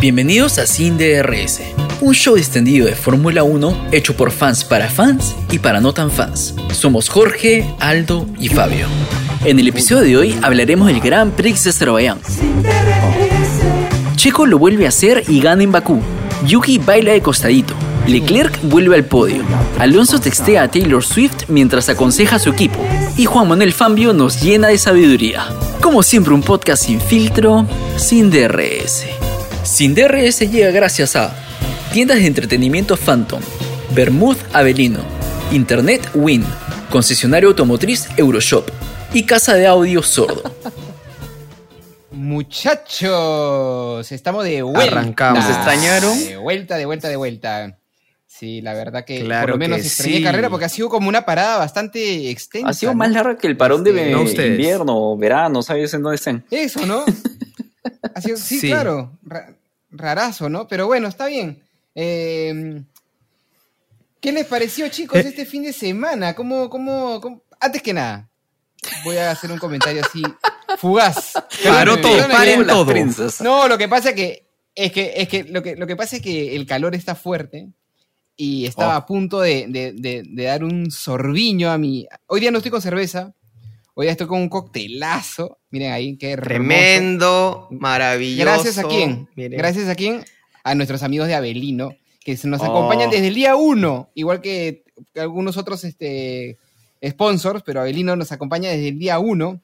Bienvenidos a Sin DRS, un show extendido de Fórmula 1 hecho por fans para fans y para no tan fans. Somos Jorge, Aldo y Fabio. En el episodio de hoy hablaremos del Gran Prix de Azerbaiyán. Checo lo vuelve a hacer y gana en Bakú. Yuki baila de costadito. Leclerc vuelve al podio. Alonso textea a Taylor Swift mientras aconseja a su equipo. Y Juan Manuel Fambio nos llena de sabiduría. Como siempre, un podcast sin filtro, sin DRS. Sin DRS llega gracias a tiendas de entretenimiento Phantom, Bermud Avelino, Internet Win, concesionario automotriz Euroshop y casa de audio Sordo. Muchachos, estamos de vuelta. Arrancamos. ¿Nos extrañaron? De vuelta, de vuelta, de vuelta. Sí, la verdad que Claro por lo menos extrañé sí. carrera porque ha sido como una parada bastante extensa. Ha sido ¿no? más larga que el parón de Este, no invierno, verano, ¿sabes en dónde estén? Eso, ¿no? Ha sido- sí, Sí. claro. Ra- rarazo, ¿no? Pero bueno, está bien. Eh, ¿Qué les pareció, chicos, Eh. este fin de semana? ¿Cómo, cómo, cómo- Antes que nada, voy a hacer un comentario así fugaz. Paró todo, paren todo. No, lo que pasa que es que, es que, lo, que lo que pasa es que el calor está fuerte y estaba Oh. a punto de, de- de- de dar un sorbiño a mi. Hoy día no estoy con cerveza, hoy estoy con un coctelazo. Miren ahí, qué hermoso. Tremendo, maravilloso. Gracias a quién? Miren. Gracias a quién? A nuestros amigos de Avelino, que nos Oh. acompañan desde el día uno, igual que algunos otros este, sponsors, pero Avelino nos acompaña desde el día uno.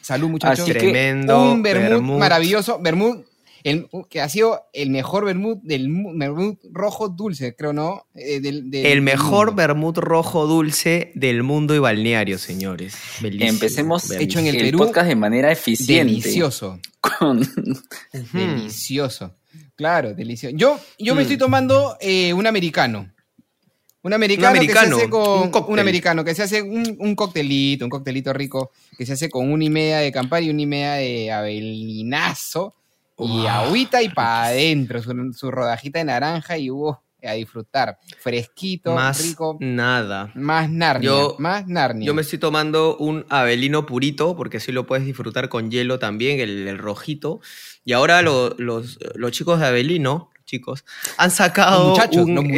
Salud, muchachos. Así que Tremendo. un vermut. maravilloso, vermut, el, que ha sido el mejor vermut del mu- vermut rojo dulce, creo, ¿no? Eh, del- del- El mejor vermut rojo dulce del mundo y balneario, señores. Bellísimo, Empecemos. Hecho en el el Perú, podcast de manera eficiente. Delicioso, Con- Ujú. delicioso. Claro, delicioso. Yo, yo me Mm. estoy tomando eh, un americano. Un americano, americano, que se hace con un cóctel. americano que se hace un, un coctelito, un coctelito rico que se hace con una y media de Campari y una y media de avelinazo y Wow, agüita y para adentro su, su rodajita de naranja y uh, a disfrutar, fresquito, Más rico, nada. más Narnia, Yo- más Narnia. Yo me estoy tomando un Avelino purito, porque así lo puedes disfrutar con hielo también, el, el rojito. Y ahora lo- los, los chicos de Avelino, chicos, han sacado. Los muchachos, un, los eh,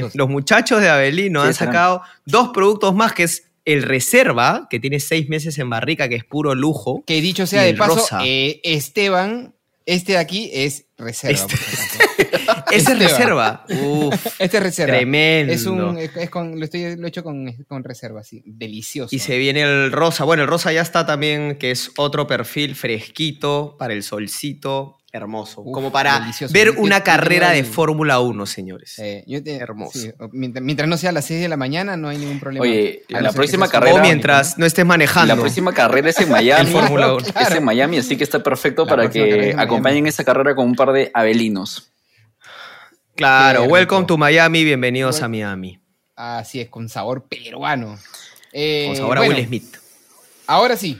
muchachos. los muchachos de Avelino ¿Qué han serán? sacado dos productos más, que es el Reserva, que tiene seis meses en barrica, que es puro lujo. Que dicho sea de paso, eh, Esteban, este de aquí es reserva. Este-. Ese es. Reserva. Uf, Este es reserva. tremendo. Es un, es, es con, lo, estoy, lo he hecho con, con reserva, sí. Delicioso. Y se viene el rosa. Bueno, el rosa ya está también, que es otro perfil fresquito para el solcito. Hermoso. Uf, como para delicioso. ver Yo- una yo carrera de Fórmula 1, señores. Eh, yo te- Hermoso. sí, mientras, mientras no sea a las 6 de la mañana, no hay ningún problema. Oye, A la próxima carrera- o mientras no estés manejando. La próxima carrera es en Miami. Es en Miami, así que está perfecto La para que es en Miami. acompañen esa carrera con un par de avelinos. Claro, welcome to Miami, bienvenidos a Miami. Así es, con sabor peruano. Eh, Vamos ahora bueno, Will Smith. Ahora sí.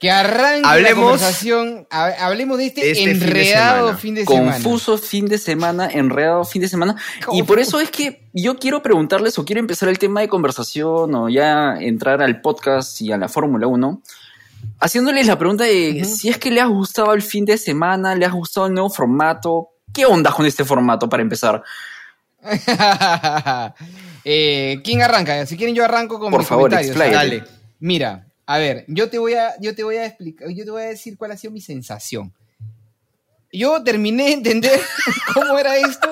Que arranque Hablemos la conversación. ha- Hablemos de este, este fin de enredado semana. fin de semana. Confuso fin de semana, enredado fin de semana. Y por eso es que yo quiero preguntarles o quiero empezar el tema de conversación o ya entrar al podcast y a la Fórmula 1. Haciéndoles la pregunta de si es que le ha gustado el fin de semana, le ha gustado el nuevo formato. ¿Qué onda con este formato para empezar? Eh, ¿Quién arranca? Si quieren yo arranco con Por mis favor, comentarios. Dale. Mira, a ver, yo te voy a, yo te voy a explicar, yo te voy a decir cuál ha sido mi sensación. Yo terminé de entender cómo era esto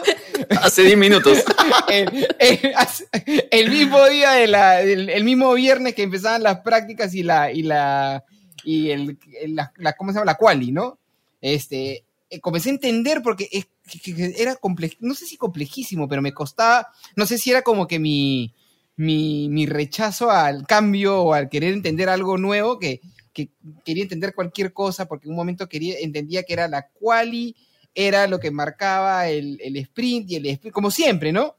Hace 10 minutos. el, el- el mismo día de la, el, el mismo viernes que empezaban las prácticas y la, y la, y el, el- la, la- ¿cómo se llama? La quali, ¿no? Este, eh, comencé a entender porque es- era complejo, no sé si complejísimo, pero me costaba, no sé si era como que mi, mi, mi rechazo al cambio o al querer entender algo nuevo que, que quería entender cualquier cosa porque en un momento quería, entendía que era la quali, era lo que marcaba el, el sprint y el sprint, como siempre, ¿no?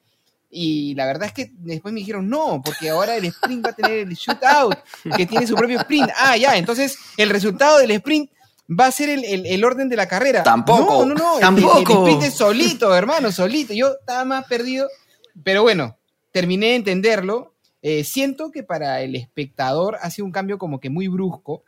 Y la verdad es que después me dijeron, no, porque ahora el sprint va a tener el shootout, que tiene su propio sprint. Ah, ya, entonces el resultado del sprint va a ser el, el- el orden de la carrera. Tampoco. No, no, no. el- Tampoco. El, sprint es solito, hermano, solito. Yo estaba más perdido. Pero bueno, terminé de entenderlo. Eh, siento que para el espectador ha sido un cambio como que muy brusco.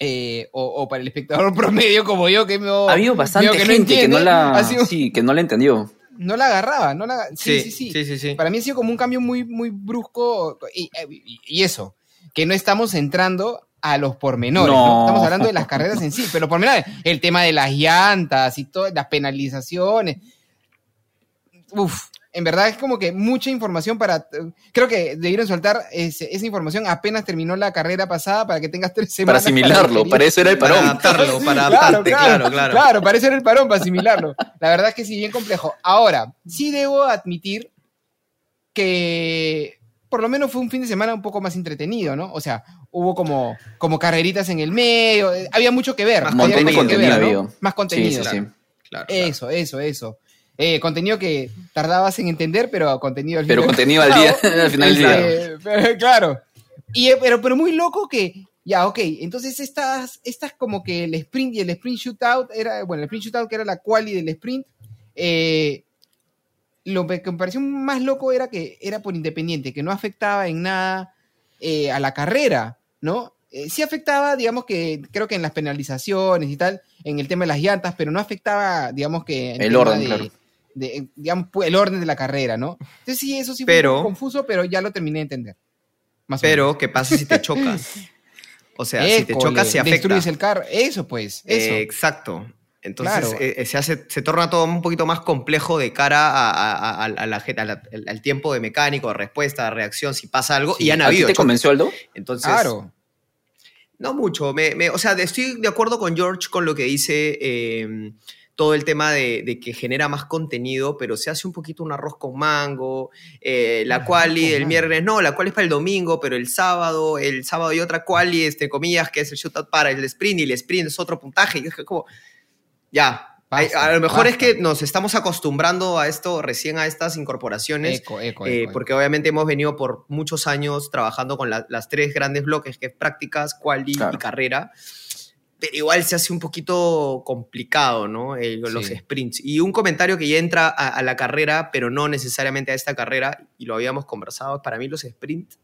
eh, o, o para el espectador promedio como yo que no Ha habido bastante que no gente que no la, ha sido- sí, que no la entendió. no la agarraba, no la sí, sí, Sí, sí. sí, sí, sí. Para mí ha sido como un cambio muy, muy brusco y, eso, que no estamos entrando a los pormenores, ¿no? No. Estamos hablando de las carreras en sí, pero los pormenores, el tema de las llantas y todas las penalizaciones. Uf, en verdad es como que mucha información para... Creo que debieron soltar ese- esa información apenas terminó la carrera pasada para que tengas tres Para semanas. asimilarlo, digerir. para eso era el Para parón. adaptarlo, para adaptarte, claro, claro. Claro, para eso era el parón, para asimilarlo. La verdad es que sí, bien complejo. Ahora, sí debo admitir que por lo menos fue un fin de semana un poco más entretenido, ¿no? O sea, hubo como, como carreritas en el medio, eh, había mucho que ver. Más mucho que contenido ver. Más contenido. Sí, sí, sí. Claro, claro. Eso, eso, eso. Eh, contenido que tardabas en entender, pero contenido al Pero final. contenido al día, al final del día. Pero- claro. Y, eh, pero, pero muy loco que, ya, ok, entonces estas, estas como que el sprint y el sprint shootout, era, bueno, el sprint shootout que era la quali del sprint, eh, lo que me pareció más loco era que era por independiente, que no afectaba en nada eh, a la carrera, ¿no? Eh, sí afectaba, digamos que, creo que en las penalizaciones y tal, en el tema de las llantas, pero no afectaba, digamos que... en El orden, de- claro. De, digamos, el orden de la carrera, ¿no? Entonces sí, eso sí fue Pero- un poco confuso, pero ya lo terminé de entender. Más o menos. Pero, ¿qué pasa si te chocas? O sea, si te chocas, se afecta. Destruyes el carro. Eso, pues. Eso. Eh, exacto. Entonces Claro. eh, eh, se, hace, se torna todo un poquito más complejo de cara a, a- a- a la la- al- al tiempo de mecánico, de respuesta, de reacción, si pasa algo. y han ¿A ti habido. te choques. convenció, Aldo? Entonces, claro. no mucho. Me, me- o sea, estoy de acuerdo con George con lo que dice eh, todo el tema de, de que genera más contenido, pero se hace un poquito un arroz con mango. eh, la quali con el mango. viernes, no, la quali es para el domingo, pero el sábado, el sábado hay otra quali, este, comillas, que es el shootout para el sprint y el sprint es otro puntaje. Y es que como, ya. Basta, a lo mejor es basta. que nos estamos acostumbrando a esto, recién a estas incorporaciones. Eco, eco, Eh, eco, porque obviamente hemos venido por muchos años trabajando con la- las tres grandes bloques, que es prácticas, quali Claro. y carrera. Pero igual se hace un poquito complicado, ¿no? Eh, los Sí. sprints. Y un comentario que ya entra a, a la carrera, pero no necesariamente a esta carrera, y lo habíamos conversado, para mí los sprints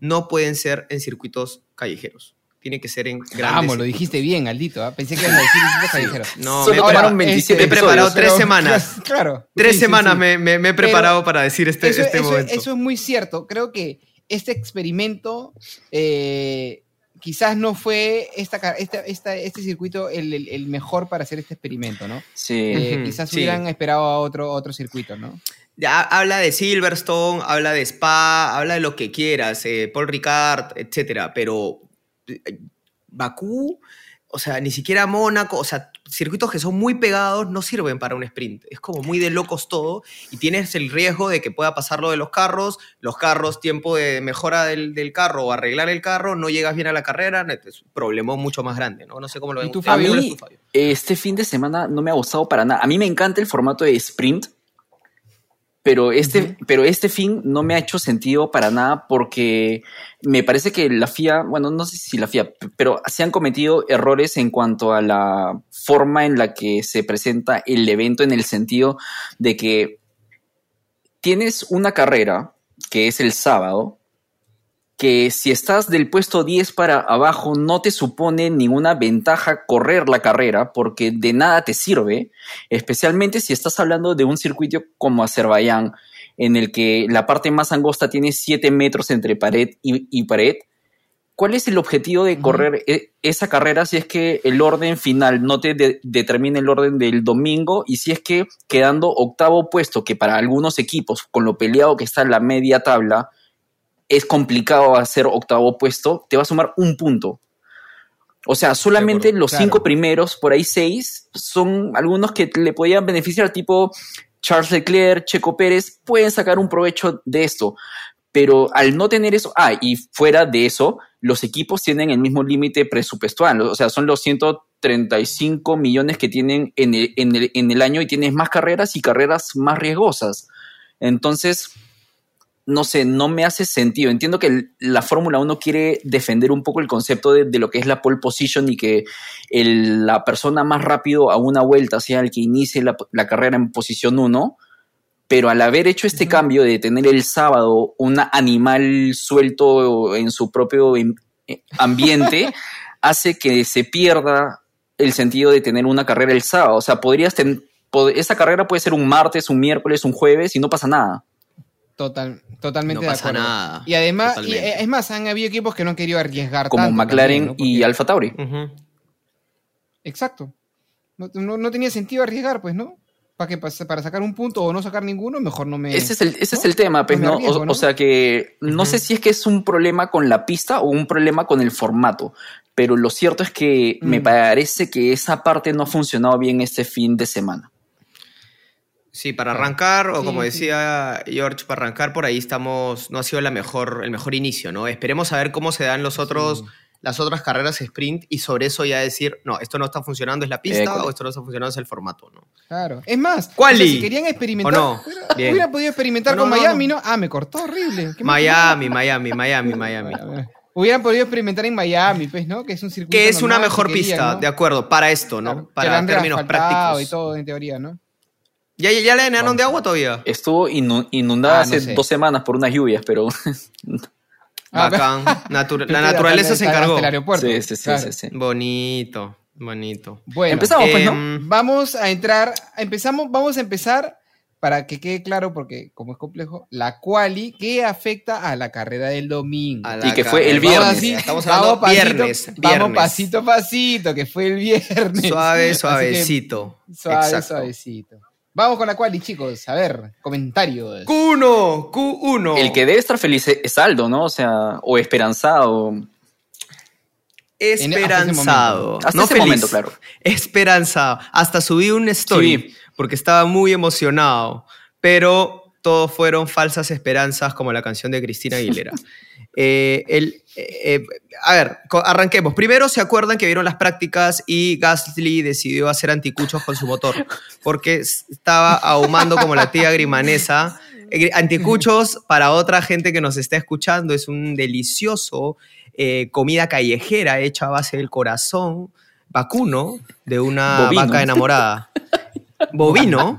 no pueden ser en circuitos callejeros. Tiene que ser en grandes Vamos, lo dijiste bien, Aldito. ¿ah? Pensé que ibas a decir circuitos callejeros. No, Solo me, tomaron pre- 27 me he preparado episodios. tres Pero, semanas. Claro. Tres Sí, semanas sí. Me, me- me he Pero preparado para decir este, eso, este eso- momento. eso es muy cierto. Creo que este experimento eh, quizás no fue esta, esta- esta- este circuito el, el- el mejor para hacer este experimento, ¿no? Sí. Eh, quizás sí. hubieran esperado a otro, otro circuito, ¿no? Ya, habla de Silverstone, habla de Spa, habla de lo que quieras, eh, Paul Ricard, etcétera, pero eh, Bakú, o sea, ni siquiera Mónaco, o sea, circuitos que son muy pegados no sirven para un sprint. Es como muy de locos todo y tienes el riesgo de que pueda pasar lo de los carros, los carros, tiempo de mejora del, del carro o arreglar el carro, no llegas bien a la carrera, es un problema mucho más grande, ¿no? No sé cómo lo ¿Y ven tú, ustedes. A mí, tú, Fabio? este fin de semana no me ha gustado para nada. A mí me encanta el formato de sprint, pero este, pero este fin no me ha hecho sentido para nada porque me parece que la FIA, bueno, no sé si la FIA, pero se han cometido errores en cuanto a la forma en la que se presenta el evento en el sentido de que tienes una carrera que es el sábado, que si estás del puesto 10 para abajo no te supone ninguna ventaja correr la carrera porque de nada te sirve, especialmente si estás hablando de un circuito como Azerbaiyán, en el que la parte más angosta tiene 7 metros entre pared y, y pared. ¿Cuál es el objetivo de correr e- esa carrera si es que el orden final no te de- determina el orden del domingo y si es que quedando octavo puesto, que para algunos equipos, con lo peleado que está la media tabla, es complicado hacer octavo puesto, te va a sumar un punto. O sea, solamente los claro. cinco primeros, por ahí seis, son algunos que le podían beneficiar, tipo Charles Leclerc, Checo Pérez, pueden sacar un provecho de esto. Pero al no tener eso, ah, y fuera de eso, los equipos tienen el mismo límite presupuestal, o sea, son los 135 millones que tienen en el, en el- en el año y tienes más carreras y carreras más riesgosas. Entonces, no sé, no me hace sentido. Entiendo que la Fórmula 1 quiere defender un poco el concepto de, de lo que es la pole position y que el- la persona más rápido a una vuelta sea el que inicie la, la carrera en posición 1, pero al haber hecho este cambio de tener el sábado un animal suelto en su propio em- eh, ambiente, hace que se pierda el sentido de tener una carrera el sábado. O sea, podrías ten- pod- esa carrera puede ser un martes, un miércoles, un jueves y no pasa nada. Total, totalmente No de pasa acuerdo. nada. Y además, y, eh, es más, han habido equipos que no han querido arriesgar Como tanto McLaren también, ¿no? y Alfa Tauri. Exacto. No, no- no tenía sentido arriesgar, pues, ¿no? Para que para sacar un punto o no sacar ninguno, mejor no me. Ese es el, ese ¿no? es el tema, pues, ¿no? arriesgo, O, ¿no? o sea que no sé si es que es un problema con la pista o un problema con el formato, pero lo cierto es que me Mm. parece que esa parte no ha funcionado bien este fin de semana. Sí, para arrancar, o Sí, como sí. decía George, para arrancar por ahí estamos, no ha sido la mejor, el mejor inicio, ¿no? Esperemos a ver cómo se dan los otros, Sí. las otras carreras sprint y sobre eso ya decir, no, esto no está funcionando, es la pista, o esto no está funcionando, es el formato, ¿no? Claro. Es más, o sea, si querían experimentar, ¿O no? hubiera- podido experimentar No, con no, Miami, no. Ah, me cortó horrible. ¿Qué más Miami, Miami, Miami, Miami. quería? Hubieran podido experimentar en Miami, pues, ¿no? Que es un circuito. Que es una mejor que querían, pista, de acuerdo, para esto, ¿no? Claro, para términos prácticos. y todo, en teoría, ¿no? ¿Ya, ya, ya le llenaron Bueno. de agua todavía? Estuvo inu- inundada Ah, no hace sé. dos semanas por unas lluvias, pero Ah, Bacán. La naturaleza se encargó. el aeropuerto. sí, sí, sí, Claro. sí, sí. Bonito, bonito. Bueno, Empezamos, pues, ¿no? Em, Vamos a entrar, empezamos, vamos a empezar para que quede claro, porque como es complejo, la quali que afecta a la carrera del domingo. Y que fue el viernes. Vamos así, Estamos vamos hablando pasito, viernes, Vamos pasito a pasito, que fue el viernes. Suave, que, suavecito. suave, Exacto. suavecito. Vamos con la quali, chicos. A ver, comentarios. Q1, Q1. El que debe estar feliz es Aldo, ¿no? O sea, o esperanzado. Esperanzado. Hasta no ese feliz. momento, claro. Esperanzado. Hasta subí un story Sí. porque estaba muy emocionado. Pero todo fueron falsas esperanzas como la canción de Cristina Aguilera. Eh, el, eh, eh, a ver, arranquemos. Primero, ¿se acuerdan que vieron las prácticas y Gasly decidió hacer anticuchos con su motor? Porque estaba ahumando como la tía grimanesa. Anticuchos, para otra gente que nos está escuchando, es un delicioso comida callejera hecha a base del corazón vacuno de una Bovino. vaca enamorada. Bovino.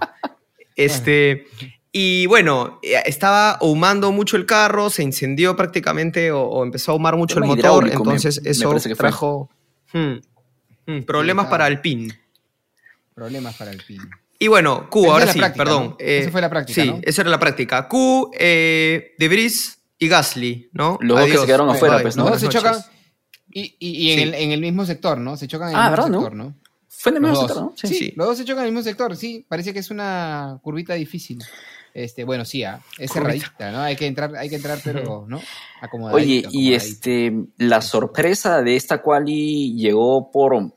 Este, y bueno, eh, estaba ahumando mucho el carro, se incendió prácticamente o, o empezó a ahumar mucho Tema el motor, me- entonces me eso que fue. trajo hmm, hmm, problemas para Alpine. Problemas para el pin. Y bueno, Q, ahora sí, práctica, perdón. ¿no? Esa fue la práctica, Sí, ¿no? esa era la práctica. Q, eh, De Vries y Gasly, ¿no? Los dos que se quedaron afuera, pues, ¿no? Los dos se chocan y, y- y en, Sí. el, en el mismo sector, ¿no? Se chocan en Ah, el mismo ¿verdad, no? sector, ¿no? Fue en el mismo sector, ¿no? Sí, Sí. los dos se chocan en el mismo sector, sí. Parece que es una curvita difícil. Este, bueno, sí, ah, es cerradita, ¿no? Hay que entrar, hay que entrar, pero, ¿no? Oye, Acomodadito, y acomodadito. este, la sorpresa de esta quali llegó por,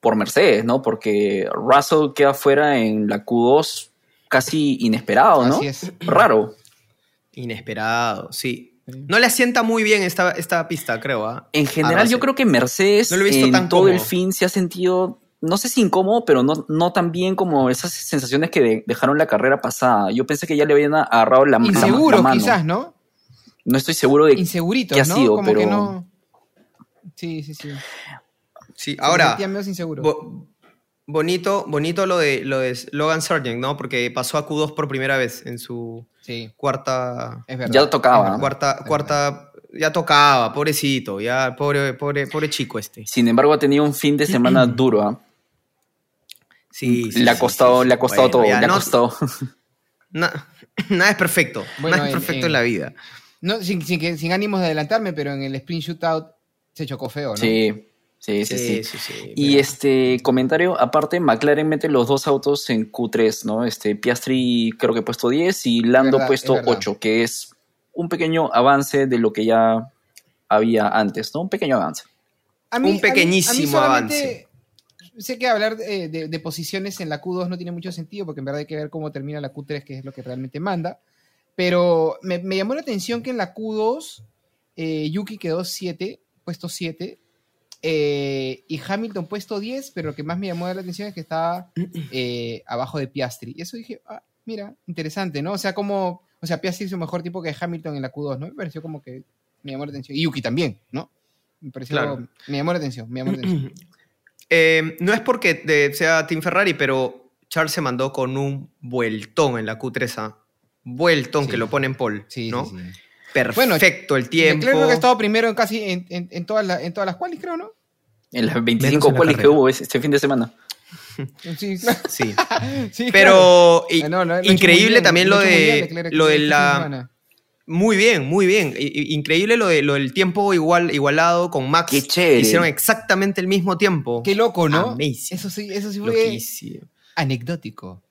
por Mercedes, ¿no? Porque Russell queda fuera en la Q2 casi inesperado, ¿no? Así es. Raro. Inesperado, sí. No le asienta muy bien esta, esta pista, creo. ¿ah? En general, yo Russell. creo que Mercedes No lo he visto en tan todo el fin se ha sentido, no sé si incómodo, pero no, no tan bien como esas sensaciones que de- dejaron la carrera pasada. Yo pensé que ya le habían agarrado la, la- la Inseguros, mano. quizás, ¿no? No estoy seguro de Inseguritos, qué ha ¿no? sido, Como pero- que no. Sí, sí, sí. Sí, ahora, inseguros. bo- bonito, bonito lo de, lo de Logan Sargent, ¿no? Porque pasó a Q2 por primera vez en su Sí, cuarta... es verdad. Ya tocaba, ¿no? Cuarta, es cuarta, ya tocaba, pobrecito, ya, pobre, pobre, pobre chico este. Sin embargo, ha tenido un fin de semana duro. ¿ah? Sí, sí, le ha costado, sí, sí. le ha costado Bueno, todo, ya le ha no- costado. na- nada es perfecto, Bueno, nada es en- perfecto en- en la vida. No, sin, sin, que- sin ánimos de adelantarme, pero en el sprint shootout se chocó feo, ¿no? Sí, sí, sí, sí. sí, sí, Y pero- este comentario, aparte, McLaren mete los dos autos en Q3, ¿no? Este, Piastri creo que puesto 10 y Lando verdad, puesto es verdad. 8, que es un pequeño avance de lo que ya había antes, ¿no? Un pequeño avance. A Un pequeñísimo solamente- Sé que hablar de, de- de posiciones en la Q2 no tiene mucho sentido, porque en verdad hay que ver cómo termina la Q3, que es lo que realmente manda. Pero me, me llamó la atención que en la Q2 eh, Yuki quedó 7, puesto 7, eh, y Hamilton puesto 10, pero lo que más me llamó la atención es que estaba eh, abajo de Piastri. Y eso dije, ah, mira, interesante, ¿no? O sea, como, o sea, Piastri hizo mejor tipo que Hamilton en la Q2, ¿no? Me pareció como que me llamó la atención. Y Yuki también, ¿no? Me pareció, Claro. me llamó la atención, me llamó la atención. Eh, no es porque de- sea Team Ferrari, pero Charles se mandó con un vueltón en la Q3. ¿ah? Vueltón Sí. que lo pone en pole, Sí, ¿no? sí, sí. perfecto el tiempo. Leclerc creo que ha estado primero en casi en, en, en todas, las, en todas las qualis, creo, ¿no? En las Menos 25 en la cuales que hubo ese- este fin de semana. Sí, claro. Sí. Sí, Pero claro. Ah, no, lo muy increíble bien, también lo bien de Leclerc lo de este la semana. Muy bien, muy bien. I- Increíble lo de lo del tiempo igual igualado con Max. Qué chévere. Hicieron exactamente el mismo tiempo. Qué loco, ¿no? Amazing. Eso sí, eso sí fue Loquísimo. anecdótico.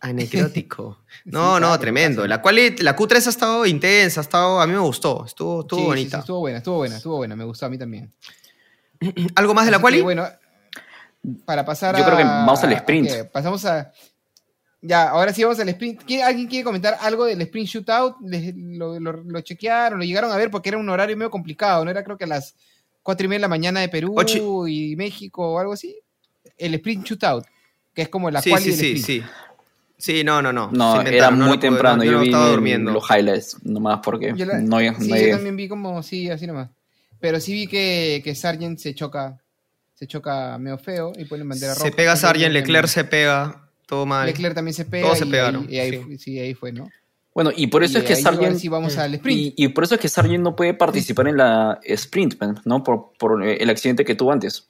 Anecdótico. Sí, No, no, claro, tremendo. La cual la Q3 ha estado intensa, ha estado, a mí me gustó, estuvo, estuvo Sí, sí, sí, bonita. estuvo buena, estuvo buena, estuvo buena. Me gustó a mí también. ¿Algo más de la que, Bueno, para pasar Yo a... creo que vamos al sprint. pasamos a... Ya, ahora sí vamos al sprint. ¿Quiere- ¿Alguien quiere comentar algo del sprint shootout? Lo, lo- lo chequearon, lo llegaron a ver porque era un horario medio complicado, ¿no? Era creo que a las cuatro y media de la mañana de Perú Ocho- y México o algo así. El sprint shootout, que es como la sí, quali sí, del sí, sprint. sí. Sí, no, no, no. No, era no muy pude- temprano. no- yo vi estaba durmiendo. los highlights, nomás porque Yo la- no, sí, no yo también vi como, sí, así nomás. Pero sí vi que, que Sargent se choca, se choca medio feo y ponen bandera roja. Se pega Sargent, Leclerc se pega, todo mal. Leclerc también se pega. Todos se y pegaron, ahí- y ahí, sí. fue- sí, ahí fue, ¿no? Bueno, y por eso Y es que Sargent sí vamos Mm. al sprint. y, y por eso es que Sargent no puede participar en la sprint, ¿no? Por, por eh, el accidente que tuvo antes.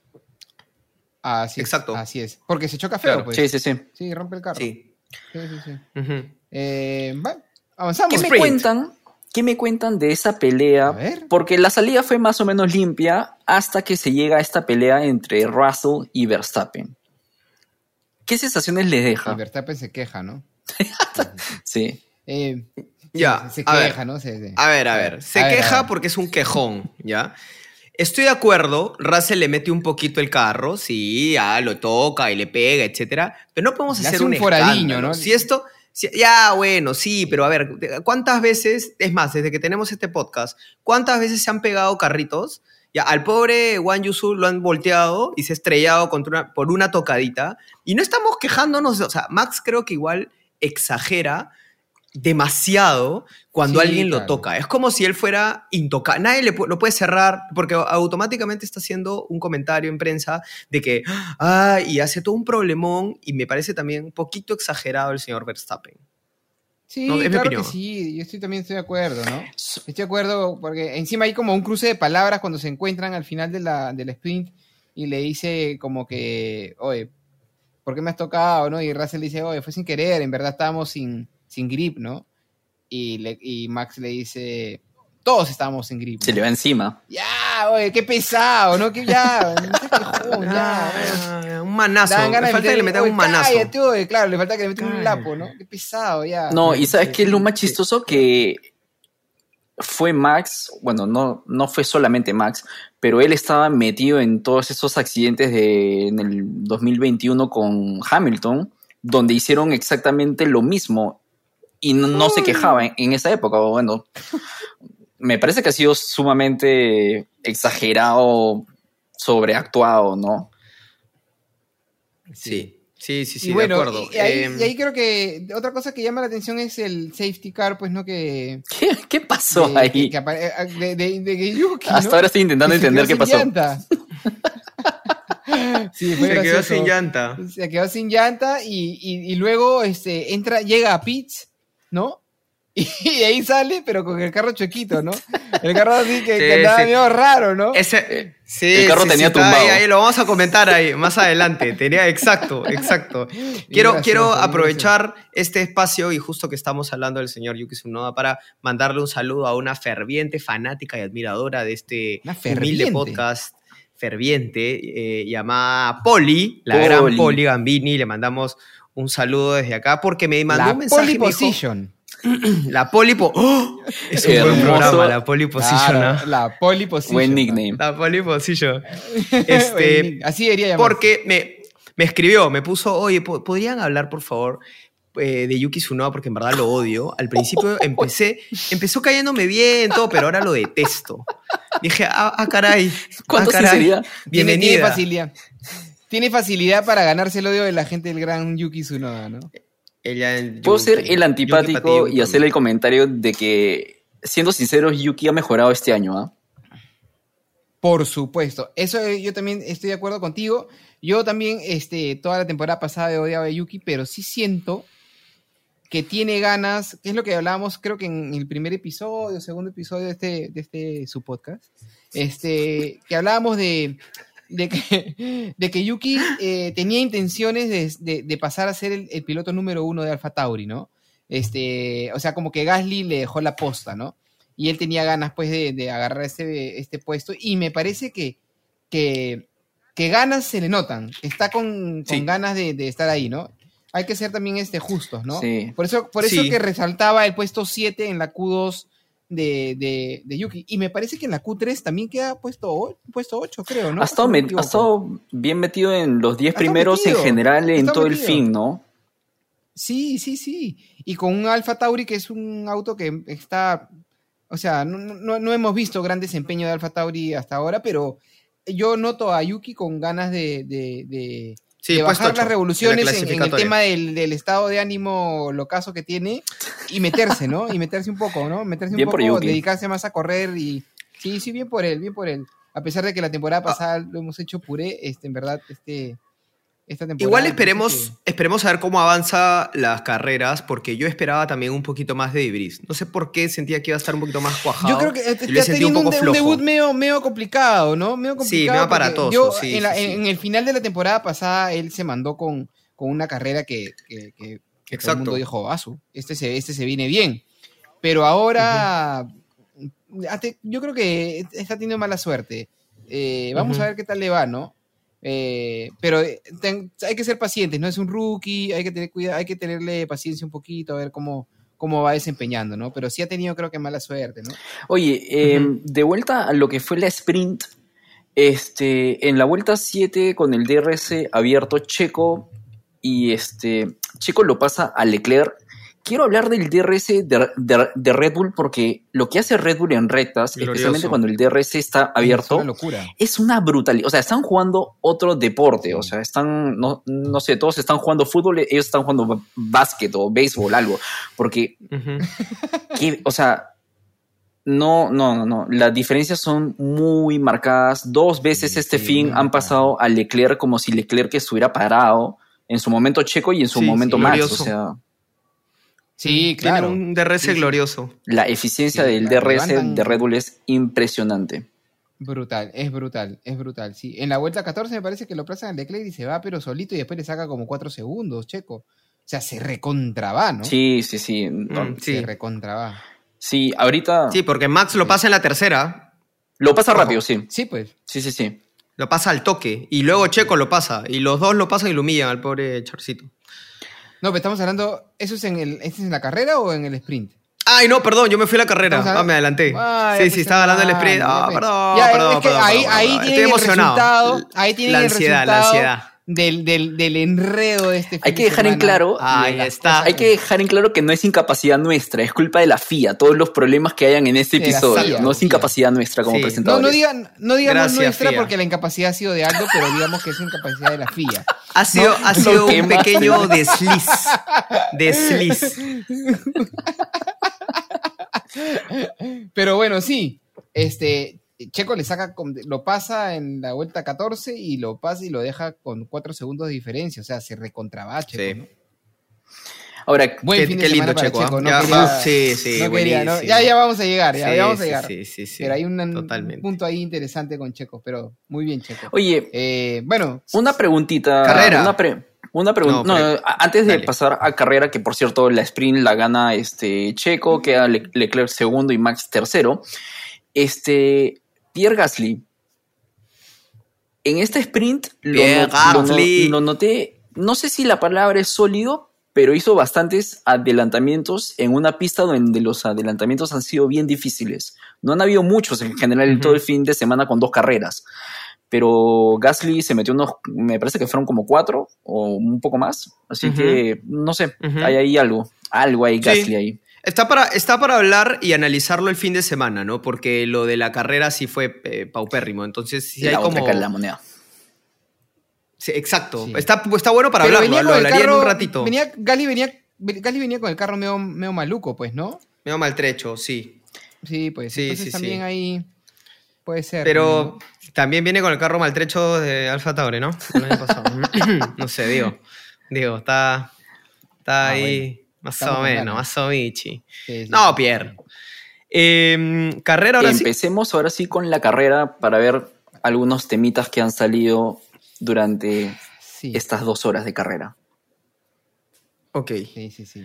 Así Exacto. es. Así es. Porque se choca feo, Claro. pues. Sí, sí, sí. Sí, rompe el carro. Sí, Sí. sí, sí. Eh, bueno, avanzamos. ¿Qué me Sprint. cuentan? ¿Qué me cuentan de esa pelea? A ver. Porque la salida fue más o menos limpia hasta que se llega a esta pelea entre Russell y Verstappen. ¿Qué sensaciones les Y deja? Verstappen se queja, ¿no? Sí. Eh, Ya, Se ver. queja, ¿no? Se- se- A ver, a ver. Se A queja ver. porque es un quejón, ¿ya? Estoy de acuerdo, Russell le mete un poquito el carro, sí, ya lo toca y le pega, etcétera, pero no podemos Le hacer hace un, un foradiño. ¿no? Si esto, si- ya, bueno, sí, pero a ver, ¿cuántas veces, es más, desde que tenemos este podcast, cuántas veces se han pegado carritos? Ya, al pobre Wang Yusu lo han volteado y se ha estrellado contra una- por una tocadita, y no estamos quejándonos, o sea, Max creo que igual exagera demasiado cuando Sí, alguien lo toca. Es como si él fuera intocable. Nadie le lo puede cerrar porque automáticamente está haciendo un comentario en prensa de que, ah, y hace todo un problemón y me parece también un poquito exagerado el señor Verstappen. Sí, No, es mi claro que sí. Yo estoy, también estoy de acuerdo, ¿no? Estoy de acuerdo porque encima hay como un cruce de palabras cuando se encuentran al final de la, del sprint y le dice como que, oye, ¿por qué me has tocado? ¿no? Y Russell dice, oye, fue sin querer, en verdad estábamos sin, sin grip, ¿no? Y, le- y Max le dice, todos estábamos sin grip. Se ¿no? le va encima. Ya, oye, qué pesado, ¿no? Que ya, no ya. Ah, un manazo. De falta que le metan un manazo. cállate, oye, claro, le falta que le metan un lapo, ¿no? Qué pesado, ya. No, y ¿sabes qué es lo más chistoso? Que fue Max, bueno, no, no fue solamente Max, pero él estaba metido en todos esos accidentes de, en el 2021 con Hamilton, donde hicieron exactamente lo mismo y no, no se quejaba en, en esa época. o Bueno, me parece que ha sido sumamente exagerado, sobreactuado, ¿no? Sí, sí, sí, sí, y bueno, de acuerdo. y ahí, Em, y ahí creo que otra cosa que llama la atención es el safety car, pues no que. ¿Qué, qué pasó de, ahí? que- que apare- de, de- de que Yuki, Hasta ¿no? ahora estoy intentando Que entender qué quedó sin pasó. llanta. sí, se quedó sin llanta. Se quedó sin llanta y, y- y luego este, entra, llega a pits, ¿no? Y, de ahí sale, pero con el carro chuequito, ¿no? El carro así que, Sí, que andaba sí. medio raro, ¿no? Ese, sí, el carro sí, tenía tumbado. Ahí, ahí lo vamos a comentar ahí, más adelante. Tenía, exacto, exacto. Quiero, quiero aprovechar este espacio y justo que estamos hablando del señor Yuki Tsunoda para mandarle un saludo a una ferviente fanática y admiradora de este Una humilde ferviente. podcast ferviente eh, llamada Poli, la gran Poli. Poli Gambini. Le mandamos un saludo desde acá porque me mandó La un mensaje. me dijo, position. la Poli po- ¡Oh! Es un buen programa, la Poli Position. Claro, ¿ah? la pole position. Buen nickname. La Poli Position. Buen Este, Así llamarse. porque me, me escribió, me puso, oye, ¿po- ¿podrían hablar, por favor, eh, de Yuki Tsunoda? Porque en verdad lo odio. Al principio empecé, empezó cayéndome bien, todo, pero ahora lo detesto. Dije, ah, ah, caray. ¿Cuánto ah, caray, sinceridad? Tiene, tiene Bienvenida. facilidad. Tiene facilidad para ganarse el odio de la gente del gran Yuki Tsunoda, ¿no? Ella, Puedo ser el antipático y hacerle el comentario de que, siendo sinceros, Yuki ha mejorado este año, ¿ah? Por supuesto. Eso eh, yo también estoy de acuerdo contigo. Yo también, este, toda la temporada pasada he odiado a Yuki, pero sí siento que tiene ganas, que es lo que hablábamos creo que en el primer episodio, segundo episodio de este, de este su podcast, este, que hablábamos de, de, que, de que Yuki eh, tenía intenciones de, de- de pasar a ser el, el piloto número uno de Alfa Tauri, ¿no? Este, o sea, como que Gasly le dejó la posta, ¿no? Y él tenía ganas, pues, de, de agarrar este, este puesto. Y me parece que, que, que ganas se le notan. Está con, con Sí. ganas de, de estar ahí, ¿no? Hay que ser también este, justos, ¿no? Sí. Por eso, por eso Sí. que resaltaba el puesto 7 en la Q2 de, de, de Yuki. Y me parece que en la Q3 también queda puesto, puesto 8, creo, ¿no? ha, estado met- ha bien metido en los 10 Ha estado primeros en general en todo el fin, ¿no? Sí, sí, sí. Y con un Alfa Tauri que es un auto que está. O sea, no, no, no hemos visto gran desempeño de Alfa Tauri hasta ahora, pero yo noto a Yuki con ganas de, de, de- Sí, de puesto bajar las revoluciones en la en, en el tema del, del estado de ánimo locazo que tiene y meterse, ¿no? Y meterse un poco, ¿no? Meterse un poco, dedicarse más a correr y. Sí, sí, bien por él, bien por él. A pesar de que la Ah. temporada pasada lo hemos hecho puré, este, en verdad, este. Esta temporada. Igual esperemos, esperemos a ver cómo avanza las carreras, porque yo esperaba también un poquito más de Ibris. No sé por qué sentía que iba a estar un poquito más cuajado. Yo creo que he está teniendo un, de- un flojo. debut medio, medio complicado, ¿no? Medio complicado. Sí, medio aparatoso, yo, sí, en, la- sí, sí. en el final de la temporada pasada, él se mandó con, con una carrera que, que- que- que todo el Exacto. mundo dijo, Asu, este se, este se viene bien. Pero ahora, yo creo que está teniendo mala suerte. Eh, vamos a ver qué tal le va, ¿no? Eh, pero eh, ten- hay que ser pacientes, no es un rookie, hay que tener cuidado, hay que tenerle paciencia un poquito, a ver cómo, cómo va desempeñando, ¿no? Pero sí ha tenido, creo que, mala suerte, ¿no? Oye, eh, Ujú. de vuelta a lo que fue la sprint, este, en la vuelta 7 con el DRS abierto, Checo y este, Checo lo pasa a Leclerc. Quiero hablar del DRS de, de- de Red Bull porque lo que hace Red Bull en rectas, Glorioso. especialmente cuando el DRS está Es abierto, una locura. es una brutalidad. O sea, están jugando otro deporte. O sea, están, no, no sé, todos están jugando fútbol, ellos están jugando básquet o béisbol, algo. Porque que, o sea, no, no, no, no. Las diferencias son muy marcadas. Dos veces Sí, este sí, fin han pasado a Leclerc como si Leclerc estuviera parado en su momento Checo y en su Sí, momento Max. O sea, Sí, Tiene claro. un DRS Sí, sí. glorioso. la eficiencia Sí, del claro, DRS levantan- de Red Bull es impresionante. Brutal, es brutal, es brutal. Sí, en la vuelta 14 me parece que lo plazan a Leclerc y se va, pero solito y después le saca como 4 segundos, Checo. O sea, se recontra va, ¿no? Sí, sí, sí. No, Mm, Se sí. recontra va. Sí, ahorita Sí, porque Max lo pasa en la tercera, lo pasa Ojo. rápido, sí. Sí, pues. Sí, sí, sí. lo pasa al toque, y luego Checo lo pasa, y los dos lo pasan y lo humillan al pobre Charcito. No, pero estamos hablando, ¿eso es en el, ¿eso es en la carrera o en el sprint? Ay, no, perdón, yo me fui a la carrera. Ah, me adelanté. Ya sí, pues, sí, estaba hablando del sprint. Ah, perdón, Ya, perdón, es que perdón, ahí, perdón, ahí perdón. tienen Estoy el emocionado. resultado, ahí tienen la el ansiedad, la resultado ansiedad. Del, del, del enredo de este fin Hay que de dejar en claro- Ahí está. Hay que dejar en claro que no es incapacidad nuestra, es culpa de la FIA. Todos los problemas que hayan en este De episodio. FIA, no es FIA. incapacidad nuestra como Sí. No, presentadores. no, digan, no digamos Gracias, nuestra FIA. porque la incapacidad ha sido de algo, pero digamos que es incapacidad de la FIA. Ha sido, ha sido ¿Qué un más? pequeño desliz. Desliz. Pero bueno, sí. Este, Checo le saca, con- lo pasa en la vuelta 14 y lo pasa y lo deja con 4 segundos de diferencia. O sea, se recontraba Checo. Sí. ¿no? Ahora, Buen Qué, fin de qué semana lindo para Checo. Checo. ¿ah? No Ya, quería- va- sí, sí, no quería, ¿no? Ya, ya vamos a llegar, ya, Sí, ya vamos a llegar. Sí, sí, sí. pero hay un Totalmente. punto ahí interesante con Checo, pero muy bien Checo. oye, Eh, bueno, una preguntita. Carrera. Una, pre- una pregunta. No, No, antes de dale. pasar a carrera, que por cierto, la sprint la gana este Checo, queda Le- Leclerc segundo y Max tercero. Este, Pierre Gasly. En este sprint lo, no- lo noté, no sé si la palabra es sólido, pero hizo bastantes adelantamientos en una pista donde los adelantamientos han sido bien difíciles. No han habido muchos en general en todo el fin de semana con dos carreras. Pero Gasly se metió unos, me parece que fueron como cuatro o un poco más. Así que, no sé, hay ahí algo. Algo hay Sí. Gasly ahí. Está para, está para hablar y analizarlo el fin de semana, ¿no? Porque lo de la carrera sí fue eh, paupérrimo. Entonces, sí hay la otra como. cara de la moneda. Sí, exacto. Sí. Está, está bueno para pero hablarlo. venía Lo hablaría en un ratito. venía, Gali venía, Gali venía con el carro medio, medio maluco, pues, ¿no? Medio maltrecho, sí. Sí, pues. Sí, entonces sí, también sí. ahí puede ser. Pero ¿no? también viene con el carro maltrecho de Alfa Tauri, ¿no? El año pasado. no sé, digo. Digo, está, está Ah, ahí Más o menos, más o menos. Sí, sí, No. Pierre. Em, carrera ahora sí. Empecemos ahora sí con la carrera para ver algunos temitas que han salido durante Sí, estas dos horas de carrera. Ok. sí, sí, sí.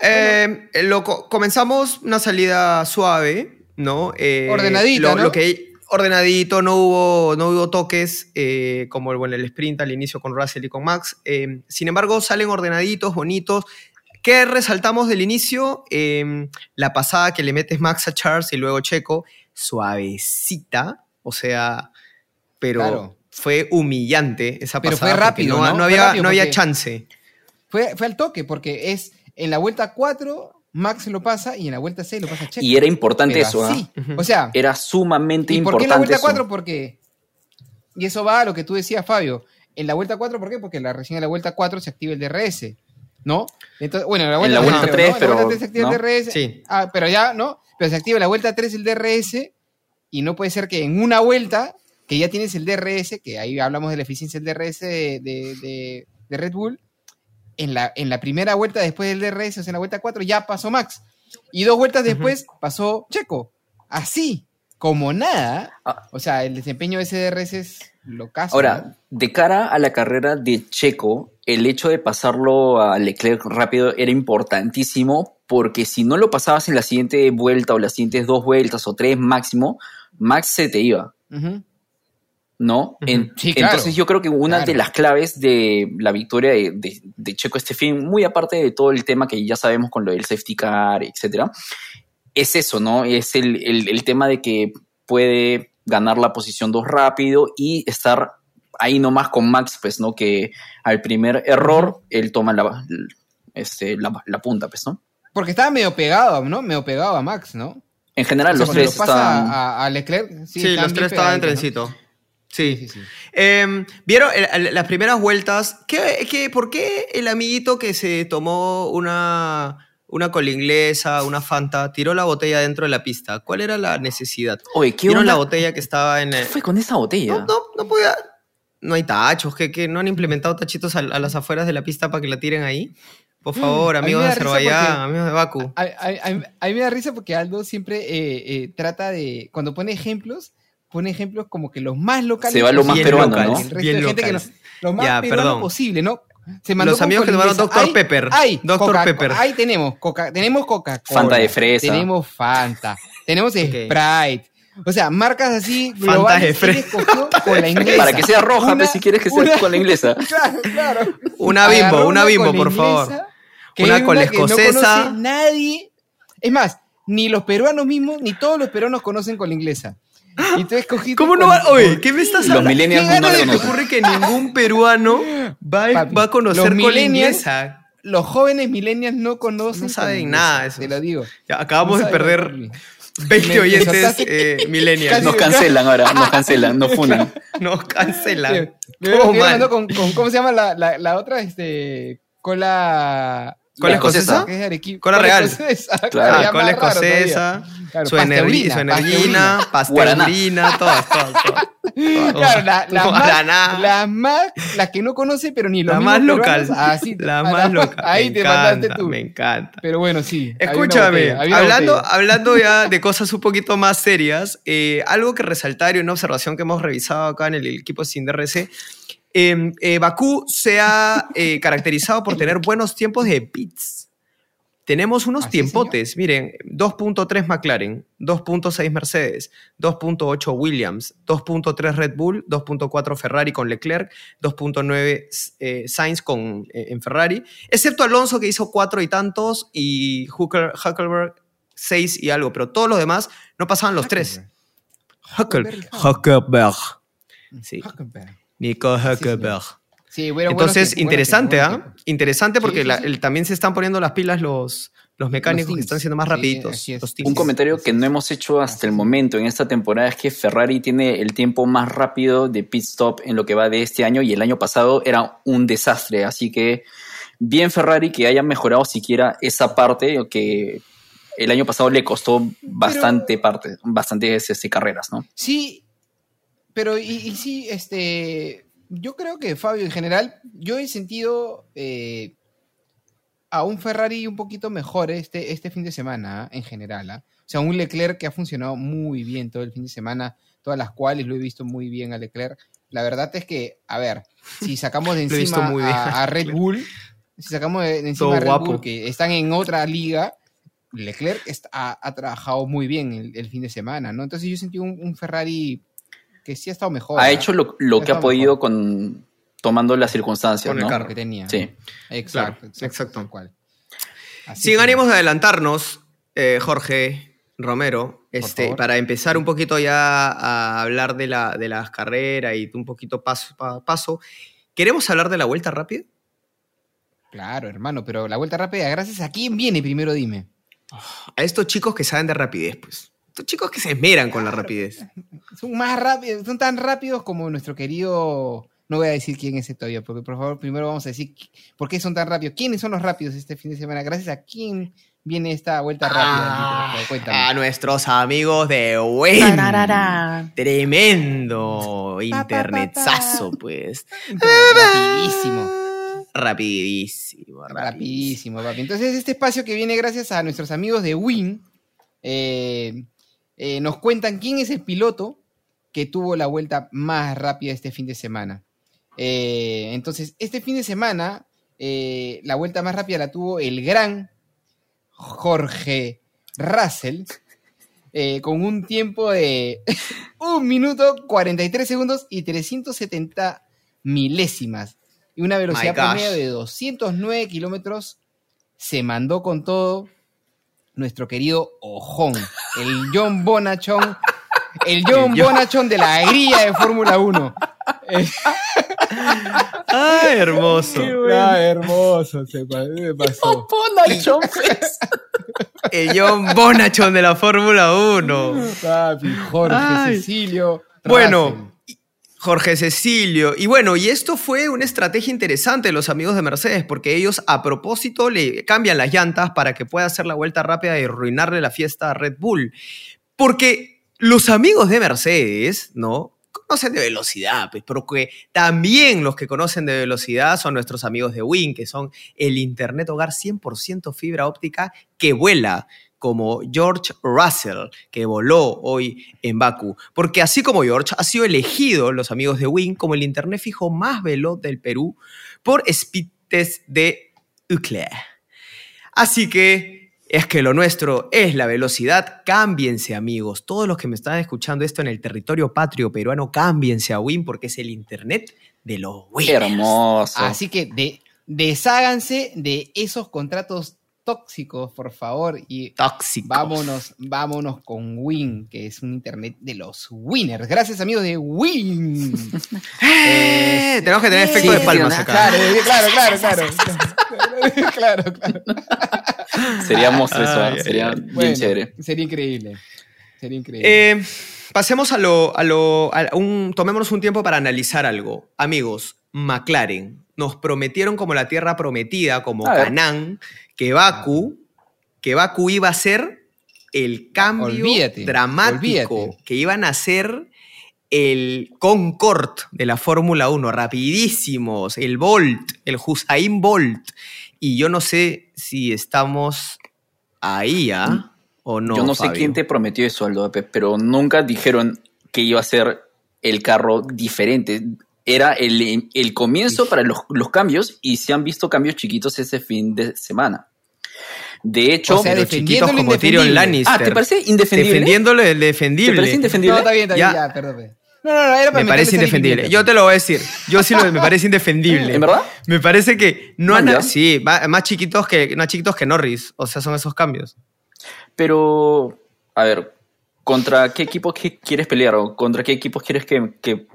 Eh, lo co- comenzamos una salida suave, ¿no? Eh, Ordenadita, lo, ¿no? lo que ordenadito, no hubo, no hubo toques eh, como el, bueno, el sprint al inicio con Russell y con Max. Eh, sin embargo, salen ordenaditos, bonitos. ¿Qué resaltamos del inicio? Eh, la pasada que le metes Max a Charles y luego Checo, suavecita, o sea, pero Claro. fue humillante esa Pero pasada. fue porque rápido, no, ¿no? no Fue había, rápido no había chance. Fue, fue al toque, porque es en la vuelta 4, Max lo pasa y en la vuelta 6 lo pasa Checo. Y era importante Pero eso, ¿ah? así. O sea, Era sumamente ¿y por qué importante en la vuelta eso. 4? Porque. Y eso va a lo que tú decías, Fabio. En la vuelta 4, ¿por qué? Porque la, recién en la vuelta 4 se activa el DRS. ¿No? Entonces, bueno, en la vuelta, la vuelta tres, 3, ¿no? En la vuelta pero, 3 se activa el DRS. Sí. Ah, pero ya, ¿no? Pero se activa en la vuelta 3 el DRS y no puede ser que en una vuelta, que ya tienes el DRS, que ahí hablamos de la eficiencia del DRS de, de- de- de Red Bull, en la, en la primera vuelta después del DRS, o sea, en la vuelta 4 ya pasó Max. Y dos vueltas después pasó Checo. Así, como nada. Ah. O sea, el desempeño de ese DRS es locazo. Ahora, de cara a la carrera de Checo, el hecho de pasarlo a Leclerc rápido era importantísimo porque si no lo pasabas en la siguiente vuelta o las siguientes dos vueltas o tres máximo, Max se te iba, ¿no? Ujú. ¿no? En- Sí, claro. Entonces yo creo que una de las claves de la victoria de, de- de Checo este fin, muy aparte de todo el tema que ya sabemos con lo del safety car, etcétera, es eso, ¿no? Es el, el- el tema de que puede ganar la posición 2 rápido y estar ahí nomás con Max, pues, ¿no? Que al primer error él toma la, este, la, la punta, pues, ¿no? Porque estaba medio pegado, ¿no? Medio pegado a Max, ¿no? En general, O sea, los tres lo pasa a, a Leclerc. Sí, los tres estaban en trencito. Sí. Sí, sí, sí. Em, ¿Vieron el- el- las primeras vueltas? ¿Qué, qué, por qué el amiguito que se tomó una, una cola inglesa, una Fanta, tiró la botella dentro de la pista? ¿Cuál era la necesidad? Oye, ¿qué ¿Vieron onda? la botella que estaba en ¿Qué el... fue con esa botella? No, no, no podía... No hay tachos, que, que no han implementado tachitos a, a las afueras de la pista para que la tiren ahí. Por favor, Mm, mí amigos de Azerbaiyán, amigos de Baku. A, a- a- a mí me da risa porque Aldo siempre eh, eh, trata de, cuando pone ejemplos, pone ejemplos como que los más locales. Se va lo más peruano, ¿no? El resto Bien de gente que no, local. lo más Ya, peruano perdón. posible, ¿no? Se mandó Los amigos que tomaron. Dr. Ahí- Pepper. Coca- Pepper. Ahí tenemos Coca, tenemos Coca-Cola. Fanta de fresa. Tenemos Fanta. Tenemos Sprite. O sea, marcas así Fanta globales. con la inglesa. Para que sea roja, Una- pues, si quieres que sea una- con la inglesa. Claro, claro. Una bimbo, Agarró una bimbo, por favor. Una con la no escocesa. nadie. Es más, ni los peruanos mismos, ni todos los peruanos conocen con la inglesa. Y tú escogiste ¿Cómo no va? Oye, ¿qué me estás Los hablando? millennials ¿Qué no conocen. ocurre que ningún peruano va, Papi, va a conocer los millennials? Los jóvenes millennials no conocen. No saben nada de eso. Te lo digo. Ya, acabamos No de perder papi. 20 Me- oyentes eh, millennials. Nos cancelan ahora, nos cancelan, nos funan. Nos cancelan. Me con- ¿Cómo se llama la, la, la otra? Este. Cola. ¿Cola escocesa? Cola real. escocesa. Claro. Ah, cola escocesa, Claro, su, energi- pasteurina, su energina, pasteurina, todas, todas, todas. Claro, la, la más, la más, la que no conoce, pero ni los La más local. peruanos, así, la a más local. Ahí me te encanta, mandaste tú. Me encanta. Pero bueno, sí. Escúchame, botella, hablando, hablando ya de cosas un poquito más serias, eh, algo que resaltar y una observación que hemos revisado acá en el equipo sin DRC, eh, eh, Bakú se ha eh, caracterizado por tener buenos tiempos de pits. Tenemos unos ¿Ah, sí, tiempotes, miren, 2.3 McLaren, 2.6 Mercedes, 2.8 Williams, 2.3 Red Bull, 2.4 Ferrari con Leclerc, 2.9 eh, Sainz con, eh, en Ferrari, excepto Alonso que hizo cuatro y tantos y Hucker- Huckelberg seis y algo, pero todos los demás no pasaban los tres. Huckelberg. Huckelberg. Sí, Huckelberg. Nico sí. Huckelberg. Sí, bueno, Entonces, interesante, tiempos. Interesante porque Sí, sí, la- sí. el- también se están poniendo las pilas los, los mecánicos que están siendo más Sí, rapiditos. es. los. Un comentario que no hemos hecho hasta el momento en esta temporada es que Ferrari tiene el tiempo más rápido de pit stop en lo que va de este año y el año pasado era un desastre. Así que bien Ferrari que haya mejorado siquiera esa parte que el año pasado le costó bastante parte, bastantes este, carreras, ¿no? Sí, pero y, y sí, este, yo creo que Fabio en general, yo he sentido, eh, a un Ferrari un poquito mejor este, este fin de semana, ¿ah? en general. ¿ah? O sea, un Leclerc que ha funcionado muy bien todo el fin de semana, todas las cuales lo he visto muy bien a Leclerc. La verdad es que, a ver, si sacamos de encima muy a, Red. Bull, si sacamos de, de Todo encima a Red guapo. Bull, que están en otra liga, Leclerc está- ha, ha trabajado muy bien el, el fin de semana, ¿no? Entonces yo sentí un, un Ferrari que sí ha estado mejor. Ha hecho lo, que ha podido mejor. con tomando las circunstancias, Con el ¿no? carro. que tenía. Sí. Exacto, Claro, exacto. exacto. Sin ánimos de adelantarnos, eh, Jorge Romero, este, para empezar un poquito ya a hablar de, la, de las carreras y un poquito paso a paso, ¿queremos hablar de la vuelta rápida? Claro, hermano, pero la vuelta rápida, gracias a quién viene primero, dime. A estos chicos que saben de rapidez, pues. Estos chicos que se esmeran con la rapidez. Son más rápidos, son tan rápidos como nuestro querido. No voy a decir quién es todavía, porque por favor, primero vamos a decir por qué son tan rápidos. ¿Quiénes son los rápidos este fin de semana? Gracias a quién viene esta vuelta rápida. Ah? Cuéntame. a nuestros amigos de Wen. Tremendo internetazo, pues. Rapidísimo. Rapidísimo, rapidísimo. Rapidísimo, papi. Entonces, este espacio que viene gracias a nuestros amigos de Win, eh, eh, nos cuentan quién es el piloto que tuvo la vuelta más rápida este fin de semana. Eh, entonces, este fin de semana, eh, la vuelta más rápida la tuvo el gran Jorge Russell, eh, con un tiempo de 1 minuto 43 segundos y 370 milésimas. Y una velocidad promedio de 209 kilómetros. Se mandó con todo nuestro querido Ojón, el John Bonachón, el John El John- Bonachón de la grilla de Fórmula 1. Ay, hermoso. Ah, hermoso, se pa- se pasó. El John Bonachon de la Fórmula 1. Papi, Jorge, Ay. Cecilio. Bueno, Jorge Cecilio. Y bueno, y esto fue una estrategia interesante de los amigos de Mercedes, porque ellos a propósito le cambian las llantas para que pueda hacer la vuelta rápida y arruinarle la fiesta a Red Bull. Porque los amigos de Mercedes, ¿no? Conocen de velocidad, pues, pero que también los que conocen de velocidad son nuestros amigos de Win, que son el Internet Hogar 100% fibra óptica que vuela, como George Russell, que voló hoy en Baku. Porque así como George, ha sido elegido los amigos de Win como el Internet fijo más veloz del Perú por Speedtest de Ucla. Así que es que lo nuestro es la velocidad. Cámbiense, amigos. Todos los que me están escuchando esto en el territorio patrio peruano, cámbiense a Win porque es el Internet de los winners. hermoso. Así que de, desháganse de esos contratos tóxicos, por favor, y Tóxicos. vámonos, vámonos con Win, que es un internet de los winners. Gracias, amigos de Win. Eh, tenemos que tener efecto de palmas acá. Claro, claro, claro, claro. claro, claro. Sería monstruo eso, Ay, ¿eh? ay, sería bien Bueno, chévere. Sería increíble. Sería increíble. Eh, pasemos a lo, a lo, a un, tomémonos un tiempo para analizar algo. Amigos, McLaren nos prometieron como la tierra prometida, como. Canaán, que Baku, que Baku iba a ser el cambio Olvídate, dramático, olvídate. que iban a ser el Concorde de la Fórmula 1, rapidísimos, el Bolt, el Hussein Bolt. Y yo no sé si estamos ahí, ¿ah? O no. Yo no sé quién te prometió eso, Aldo, pero nunca dijeron que iba a ser el carro diferente. Era el, el comienzo para los, los cambios y se han visto cambios chiquitos ese fin de semana. De hecho, O sea, Pero defendiendo chiquitos lo como Tyrion. Lannister. ah, ¿te parece indefendible? Defendiendo lo ¿Te defendible. parece indefendible? No, está bien, está bien, Ya. ya, perdón. pe. No, no, no, era para Me parece indefendible. Yo te lo voy a decir. Yo sí lo, me parece indefendible. ¿En verdad? Me parece que no han, ya. sí, más chiquitos que más chiquitos que Norris, o sea, son esos cambios. Pero, a ver, ¿contra qué equipos que- quieres pelear? ¿O contra qué equipos quieres que, que,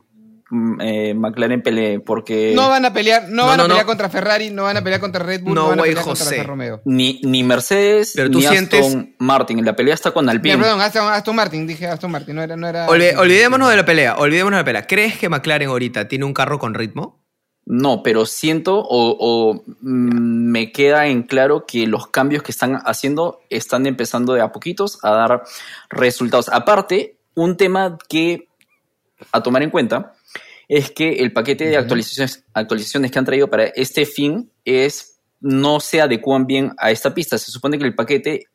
eh, McLaren pelee? Porque No van a pelear, no, No, van a pelear no. contra Ferrari, no van a pelear contra Red Bull, No, no, van a pelear contra José. Alfa Romeo. ni, ni Mercedes Pero tú ni sientes- Aston Martin. La pelea está con Alpine. perdón, Aston, Aston Martin, dije Aston Martin, no era... No era Olvi- olvidémonos de la pelea, olvidémonos de la pelea. ¿Crees que McLaren ahorita tiene un carro con ritmo? No, pero siento o, o, mm, me queda en claro que los cambios que están haciendo están empezando de a poquitos a dar resultados. Aparte, un tema que a tomar en cuenta es que el paquete de actualizaciones, actualizaciones que han traído para este fin es no se adecuan bien a esta pista. Se supone que el paquete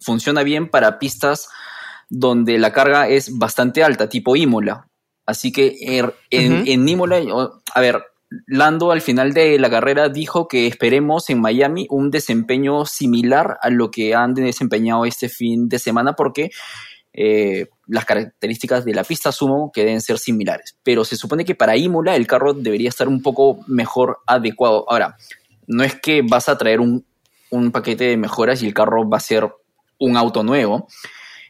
funciona bien para pistas donde la carga es bastante alta, tipo Imola. Así que er, en, en Imola, a ver, Lando al final de la carrera dijo que esperemos en Miami un desempeño similar a lo que han desempeñado este fin de semana porque eh, las características de la pista asumo que deben ser similares. Pero se supone que para Imola el carro debería estar un poco mejor adecuado. Ahora, no es que vas a traer un, un paquete de mejoras y el carro va a ser un auto nuevo.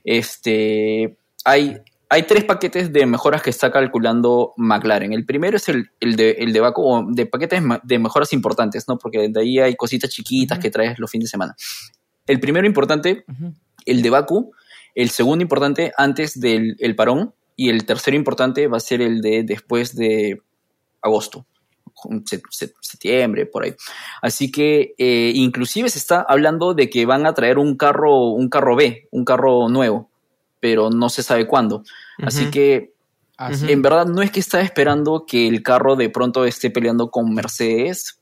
Este, hay, hay tres paquetes de mejoras que está calculando McLaren. El primero es el, el de, el de de paquetes de mejoras importantes, ¿no? Porque de ahí hay cositas chiquitas que traes los fines de semana. El primero importante, el de Baku. El segundo importante antes del el parón. Y el tercero importante va a ser el de después de agosto. se- se- septiembre, por ahí. Así que eh, inclusive se está hablando de que van a traer un carro, un carro B, un carro nuevo, pero no se sabe cuándo. Así Ujú. que Así. en verdad no es que está esperando que el carro de pronto esté peleando con Mercedes,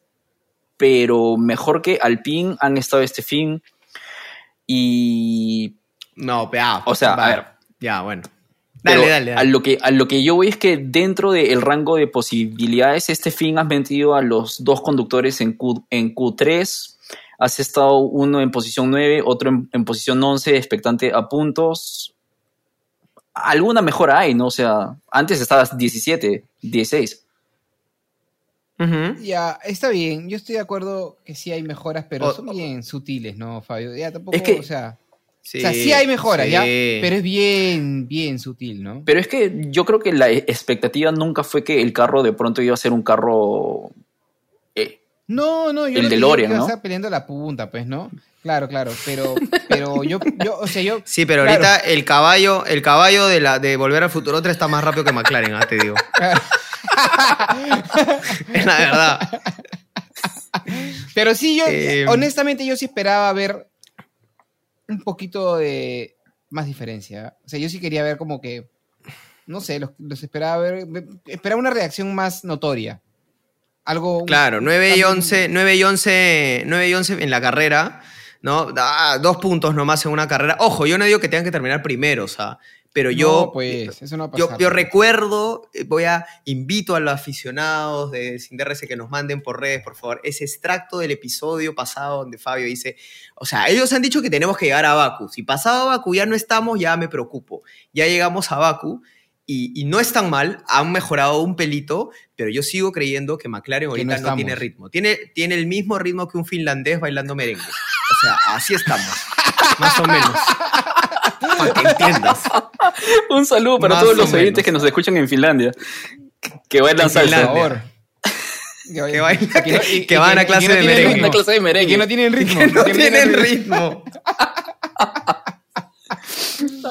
pero mejor que Alpine han estado este fin y No, ya. O sea, a ver. Ya, bueno. Pero Dale, dale, A dale. lo, que, a lo que yo voy es que dentro del rango de posibilidades, este fin has metido a los dos conductores en, Q, en Q3. Has estado uno en posición 9, otro en, en posición 11, expectante a puntos. Alguna mejora hay, ¿no? O sea, antes estabas 17, 16. Ujú. Ya, está bien. Yo estoy de acuerdo que sí hay mejoras, pero O- son bien sutiles, ¿no, Fabio? Ya tampoco, Es que- o sea, Sí, o sea, sí hay mejoras, sí. ¿ya? Pero es bien, bien sutil, ¿no? Pero es que yo creo que la expectativa nunca fue que el carro de pronto iba a ser un carro. eh, No, no, yo El no DeLorean, que ¿no? estar peleando la punta, pues, ¿no? Claro, claro, pero, pero yo, yo, o sea, yo... Sí, pero Claro. ahorita el caballo, el caballo de la de Volver al Futuro 3 está más rápido que McLaren, ah, te digo. Es la verdad. Pero sí, yo, Eh, honestamente, yo sí esperaba ver un poquito de más diferencia. O sea, yo sí quería ver como que, no sé, los, los esperaba ver, esperaba una reacción más notoria. Algo... Claro, 9 y también- 11, 9 y 11, 9 y 11 en la carrera, ¿no? Ah, dos puntos nomás en una carrera. Ojo, yo no digo que tengan que terminar primero, o sea, pero yo, No, pues, eso no yo, yo recuerdo, eh, voy a, invito a los aficionados de Sin DRS que nos manden por redes, por favor, ese extracto del episodio pasado donde Fabio dice, o sea, ellos han dicho que tenemos que llegar a Baku. Si pasado a Baku ya no estamos, ya me preocupo. Ya llegamos a Baku y, y no es tan mal, han mejorado un pelito, pero yo sigo creyendo que McLaren Que ahorita no no, tiene ritmo. Tiene, tiene el mismo ritmo que un finlandés bailando merengue. O sea, así estamos, más o menos. Para que entiendas. Un saludo para Más todos los oyentes menos. que nos escuchan en Finlandia. Que bailan salsa. Por Finlandia. favor. Que baila- que no- que- y- que y van a clase no de merengue. ritmo. Una clase de merengue. Y que no tienen ritmo. Que no que tienen ritmo.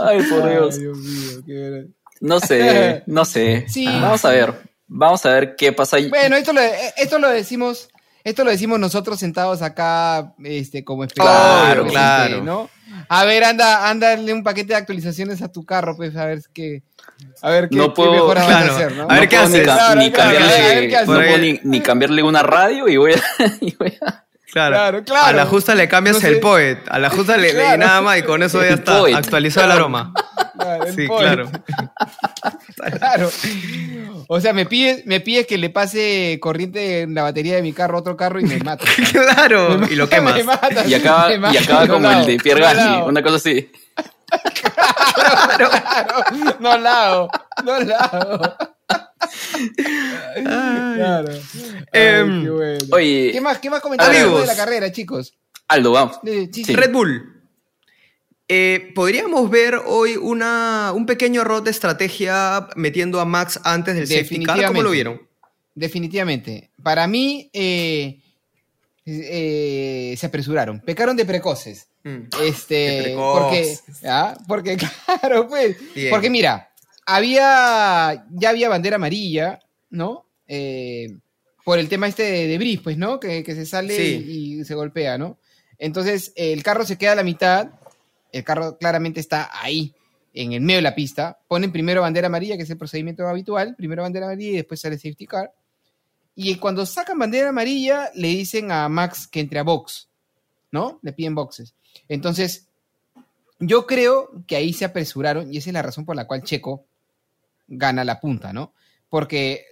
Ay, por Ay, Dios. Dios mío, qué. No sé, no sé. Sí. Vamos a ver. Vamos a ver qué pasa ahí. Bueno, esto lo, esto lo decimos, esto lo decimos nosotros sentados acá, este, como espectadores, Claro, este, claro. ¿no? A ver, anda, ándale un paquete de actualizaciones a tu carro, pues, a ver qué, a ver qué, No qué puedo- mejoras vas claro. a hacer, ¿no? A ver no qué haces. ni, claro, cambiarle, ni, ni cambiarle una radio y voy a, y voy a- Claro. Claro, claro. A la justa le cambias No sé. el poet. A la justa le, le- Claro. nada más y con eso ya está. poet. Actualizado el aroma. Claro, el Sí, poet. claro. Claro. O sea, me pides, me pides que le pase corriente en la batería de mi carro a otro carro y me matas. claro. Y lo quemas. Me matas, y acaba, me y acaba No como el de Pierre Gasly, una cosa así. Claro, no lavo, no lavo. Claro. Ay, Em, qué bueno. Oye, ¿Qué más, qué más comentarios amigos. de la carrera, chicos? Aldo, vamos. Sí. Red Bull. Eh, ¿Podríamos ver hoy una, un pequeño error de estrategia metiendo a Max antes del safety car? ¿Cómo lo vieron? Definitivamente. Para mí, eh, eh, se apresuraron. Pecaron de precoces. Mm. Este, De porque, precoces. ¿ah? porque, claro, pues. Bien. Porque mira, había, ya había bandera amarilla, ¿no? Por el tema este de, de Brice, pues, ¿no? Que, que se sale Sí. y, y se golpea, ¿no? Entonces, el carro se queda a la mitad, el carro claramente está ahí, en el medio de la pista, ponen primero bandera amarilla, que es el procedimiento habitual, primero bandera amarilla y después sale safety car. Y cuando sacan bandera amarilla, le dicen a Max que entre a box, ¿no? Le piden boxes. Entonces, yo creo que ahí se apresuraron y esa es la razón por la cual Checo gana la punta, ¿no? Porque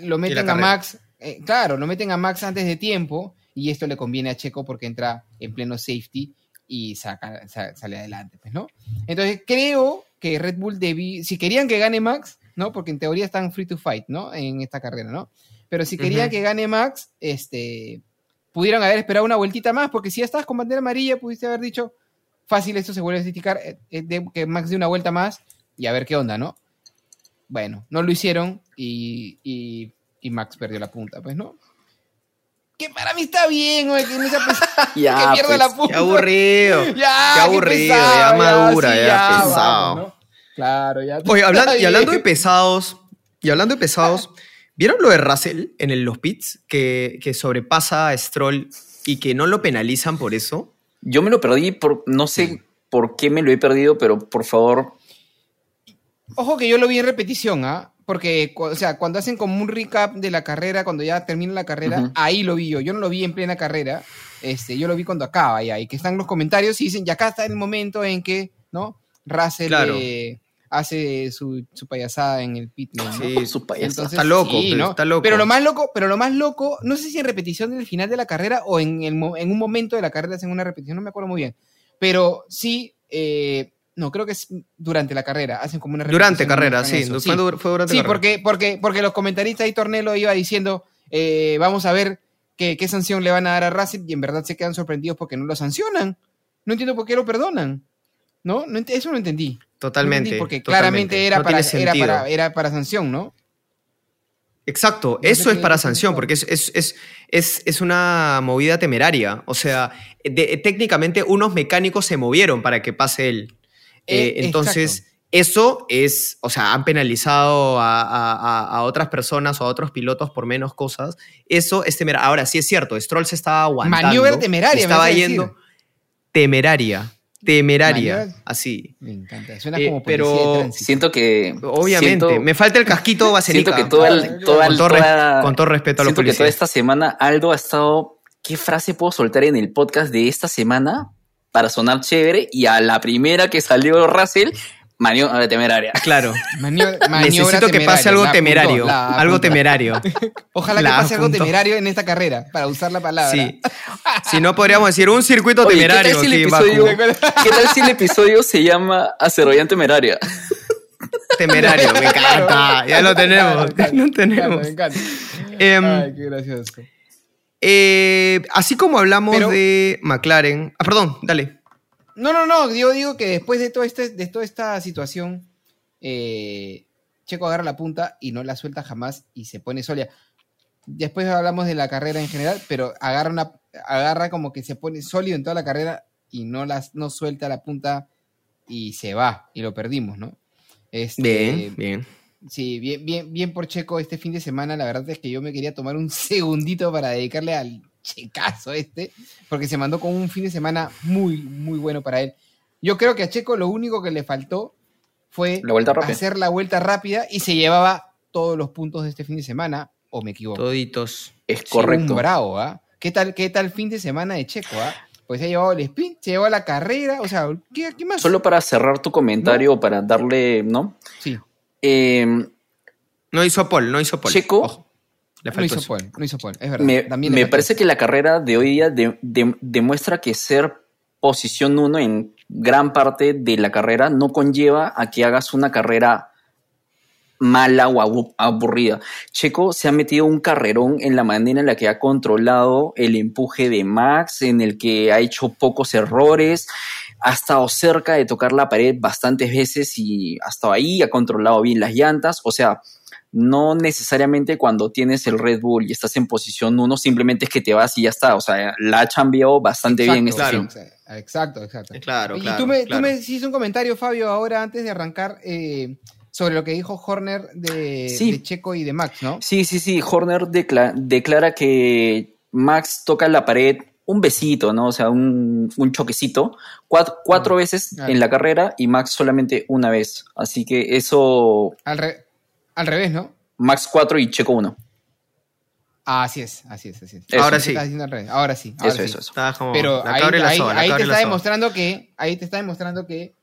lo meten a. Max, eh, claro, lo meten a Max antes de tiempo y esto le conviene a Checo porque entra en pleno safety y saca, sa- sale adelante, pues, ¿no? Entonces creo que Red Bull debí, si querían que gane Max, ¿no? Porque en teoría están free to fight, ¿no? En esta carrera, ¿no? Pero si querían que gane Max, este, pudieron haber esperado una vueltita más, porque si ya estabas con bandera amarilla, pudiste haber dicho, fácil, esto se vuelve a criticar, eh, eh, de- que Max dé una vuelta más y a ver qué onda, ¿no? Bueno, no lo hicieron y, y- y Max perdió la punta, pues, ¿no? Que para mí está bien, güey, que Ya, que pierda pues, la punta. Qué aburrido. Ya, Qué qué aburrido, pesado, ya madura, sí, ya, pesado. ¿no? Claro, ya. Oye, hablando, y hablando de pesados, y hablando de pesados, ¿vieron lo de Russell en el- los pits? Que, que sobrepasa a Stroll y que no lo penalizan por eso. Yo me lo perdí por, no sé por qué me lo he perdido, pero por favor, Ojo que yo lo vi en repetición, ¿ah? Porque, o sea, cuando hacen como un recap de la carrera, cuando ya termina la carrera, ahí lo vi yo. Yo no lo vi en plena carrera. Este, yo lo vi cuando acaba ya. Y que están los comentarios y dicen, ya acá está el momento en que, ¿no? Russell Claro. eh, hace su, su payasada en el pit. Sí, su payasa. Entonces, está loco, sí, pero ¿no? está loco. Pero lo más loco, pero lo más loco, no sé si en repetición del final de la carrera o en, el, en un momento de la carrera hacen una repetición, no me acuerdo muy bien. Pero sí, eh, no, creo que es durante la carrera, hacen como una Durante carrera, sí. eso, Fue, dur- fue durante Sí, carrera. porque, porque, porque los comentaristas y Tornelo iba diciendo, eh, vamos a ver qué, qué sanción le van a dar a Russell y en verdad se quedan sorprendidos porque no lo sancionan. No entiendo por qué lo perdonan. ¿No? no eso no entendí. Totalmente. porque totalmente. claramente era, No para, era, para, era para sanción, ¿no? Exacto, eso es para sanción, porque es, es, es, es, es una movida temeraria. O sea, de- técnicamente unos mecánicos se movieron para que pase él. Eh, Eh, entonces, eso es, o sea, han penalizado a, a- a- a otras personas o a otros pilotos por menos cosas. Eso es temerario. Ahora, sí es cierto, Stroll se estaba aguantando. Maniobra temeraria, me Estaba yendo temeraria, temeraria, Maniobra- así. Me encanta. Suena Eh, como pero- de siento que. Obviamente. siento- Me falta el casquito vasenica. Siento que toda, el- toda, con, todo toda- con todo respeto a los siento que toda esta semana Aldo ha estado. ¿Qué frase puedo soltar en el podcast de esta semana para sonar chévere? Y a la primera que salió Russell, maniobra temeraria. Claro. Maniobra Necesito que temeraria, pase algo la temerario. algo temerario. Ojalá que pase algo temerario en esta carrera, para usar la palabra. Sí. Si no, podríamos decir un circuito Oye, ¿qué temerario. tal si el episodio-. ¿Qué tal si el episodio se llama Azerbaiyán temeraria? Temerario, me encanta. Ya lo tenemos. Lo me tenemos. encanta. Em, Ay, qué gracioso. Eh, así como hablamos Pero- de McLaren. Ah, perdón, dale. No, no, no, yo digo que después de, todo este, de toda esta situación, eh, Checo agarra la punta y no la suelta jamás y se pone sólida. Después hablamos de la carrera en general, pero agarra, una, agarra como que se pone sólido en toda la carrera y no, las, no suelta la punta y se va y lo perdimos, ¿no? Este, Bien, bien. Sí, bien, bien, bien por Checo este fin de semana. La verdad es que yo me quería tomar un segundito para dedicarle al checazo este, porque se mandó con un fin de semana muy, muy bueno para él. Yo creo que a Checo lo único que le faltó fue La vuelta rápida. hacer la vuelta rápida y se llevaba todos los puntos de este fin de semana, o me equivoco. Toditos. Es Sí, correcto. Un bravo, ¿ah? ¿Qué tal, ¿Qué tal fin de semana de Checo, ah? Pues se ha llevado el sprint, se llevó la carrera, o sea, ¿qué, qué más? Solo para cerrar tu comentario, o para darle, ¿no? Sí, Eh, No hizo Paul, no hizo Paul. Checo. Ojo, le no faltó hizo eso. Paul, no hizo Paul, es verdad. me, También parece eso. que la carrera de hoy día de- de- demuestra que ser posición 1 en gran parte de la carrera no conlleva a que hagas una carrera mala o abu- aburrida. Checo se ha metido un carrerón en la manera en la que ha controlado el empuje de Max, en el que ha hecho pocos errores, ha estado cerca de tocar la pared bastantes veces y ha estado ahí, ha controlado bien las llantas, o sea, no necesariamente cuando tienes el Red Bull y estás en posición 1, simplemente es que te vas y ya está, o sea, la ha cambiado bastante bien este fin. claro. Exacto, exacto. Eh, Claro, y claro. tú me, claro. tú me hiciste un comentario, Fabio, ahora antes de arrancar, eh, sobre lo que dijo Horner de, Sí. de Checo y de Max, ¿no? Sí, sí, sí. Horner decla- declara que Max toca la pared un besito, ¿no? O sea, un, un choquecito, cuatro, cuatro veces Claro. en la carrera y Max solamente una vez. Así que eso, Al, re- al revés, ¿no? Max 4 y Checo 1. Ah, así es, así es, así es. Eso. Ahora Estás sí. diciendo al revés. Ahora sí. ahora Eso, sí. eso, eso. Como Pero ahí, la la te está demostrando que ahí te está demostrando que,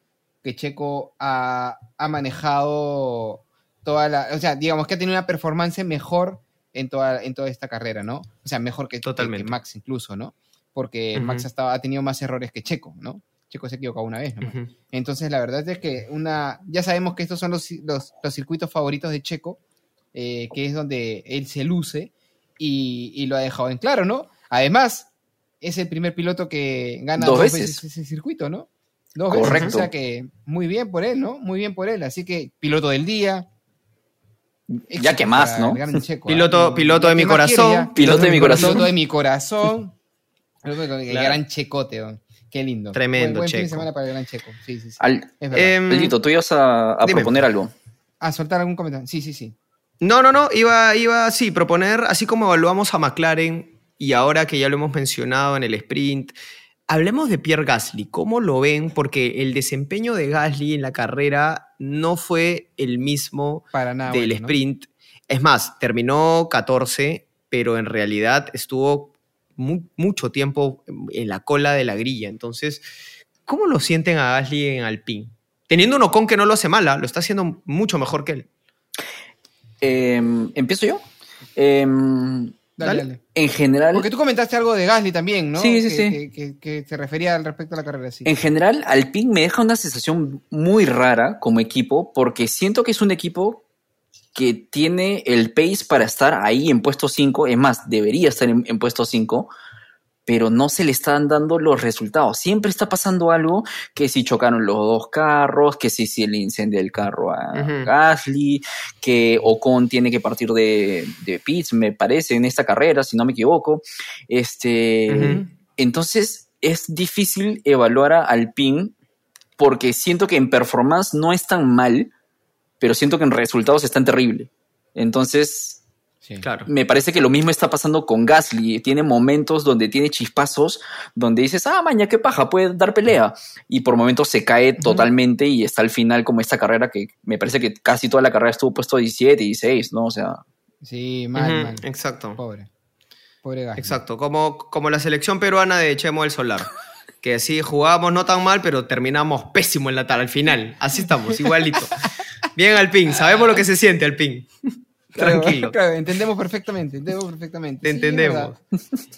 que Checo ha, ha manejado toda la, o sea, digamos que ha tenido una performance mejor en toda, en toda esta carrera, ¿no? O sea, mejor que, que- Totalmente. que Max incluso, ¿no? Porque. Max ha, estado- ha tenido más errores que Checo, ¿no? Checo se ha equivocado una vez, ¿no? Entonces, la verdad es que una, ya sabemos que estos son los, los, los circuitos favoritos de Checo, eh, que es donde él se luce y, y lo ha dejado en claro, ¿no? Además, es el primer piloto que gana Dos dos, veces. veces. ese circuito, ¿no? Dos veces. Correcto. O sea que muy bien por él, ¿no? Muy bien por él. Así que piloto del día. Ya que más, ¿no? Checo, Piloto- ¿ah? piloto de ¿Qué mi corazón? Piloto de mi corazón. Piloto de mi corazón. El Claro. gran Checote, ¿no? Qué lindo. Tremendo buen, buen fin de semana para el gran Checo. Sí, sí, sí. Al, es verdad. Aldito, tú ibas a, proponer algo. a soltar algún comentario. Sí, sí, sí. No, no, no, iba, iba, sí, proponer, así como evaluamos a McLaren y ahora que ya lo hemos mencionado en el sprint, hablemos de Pierre Gasly. ¿Cómo lo ven? Porque el desempeño de Gasly en la carrera no fue el mismo Para nada. del bueno, ¿no? sprint. Es más, terminó 14, pero en realidad estuvo mu- mucho tiempo en la cola de la grilla. Entonces, ¿cómo lo sienten a Gasly en Alpine? Teniendo un Ocon que no lo hace mala, lo está haciendo mucho mejor que él. Em, ¿Empiezo yo? Em, Dale, Dale. dale. en general, Porque tú comentaste algo de Gasly también, ¿no? Sí, sí, que, sí. Que, que- que se refería al respecto a la carrera, sí. En general, Alpine me deja una sensación muy rara como equipo, porque siento que es un equipo que tiene el pace para estar ahí en puesto 5, es más, debería estar en, en puesto 5, pero no se le están dando los resultados. Siempre está pasando algo, que si chocaron los dos carros, que si, si le incendia el carro a. Gasly, que Ocon tiene que partir de, de pits, me parece, en esta carrera, si no me equivoco. Este, entonces es difícil evaluar a Alpine porque siento que en performance no es tan mal, pero siento que en resultados están terrible. Entonces, Sí. Claro. me parece que lo mismo está pasando con Gasly. Tiene momentos donde tiene chispazos, donde dices, ah, maña, qué paja, puede dar pelea. Y por momentos se cae totalmente y está al final como esta carrera que me parece que casi toda la carrera estuvo puesto 17, 16, ¿no? O sea, Sí, mal, mal. Exacto. Pobre. Pobre Gasly. Exacto. Como, como la selección peruana de Chemo del Solar. Que así jugábamos no tan mal, pero terminamos pésimo en la tarde al final. Así estamos, igualito. Bien, Alpín. Sabemos lo que se siente, Alpín. Claro, Tranquilo. claro, entendemos perfectamente, entendemos perfectamente. Te Sí, entendemos.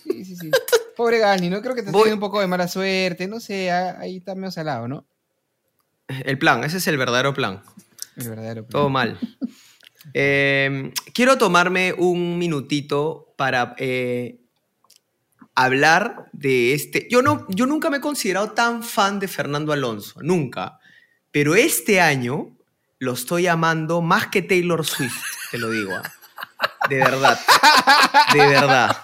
Sí, sí, sí. Pobre Gasly, ¿no? Creo que te Voy- tiene un poco de mala suerte, no sé, ah, ahí está medio salado, ¿no? El plan, ese es el verdadero plan. El verdadero. plan. Todo mal. Eh, quiero tomarme un minutito para eh, hablar de este. Yo, no, yo nunca me he considerado tan fan de Fernando Alonso, nunca. Pero este año lo estoy amando más que Taylor Swift, te lo digo. ah. De verdad. De verdad.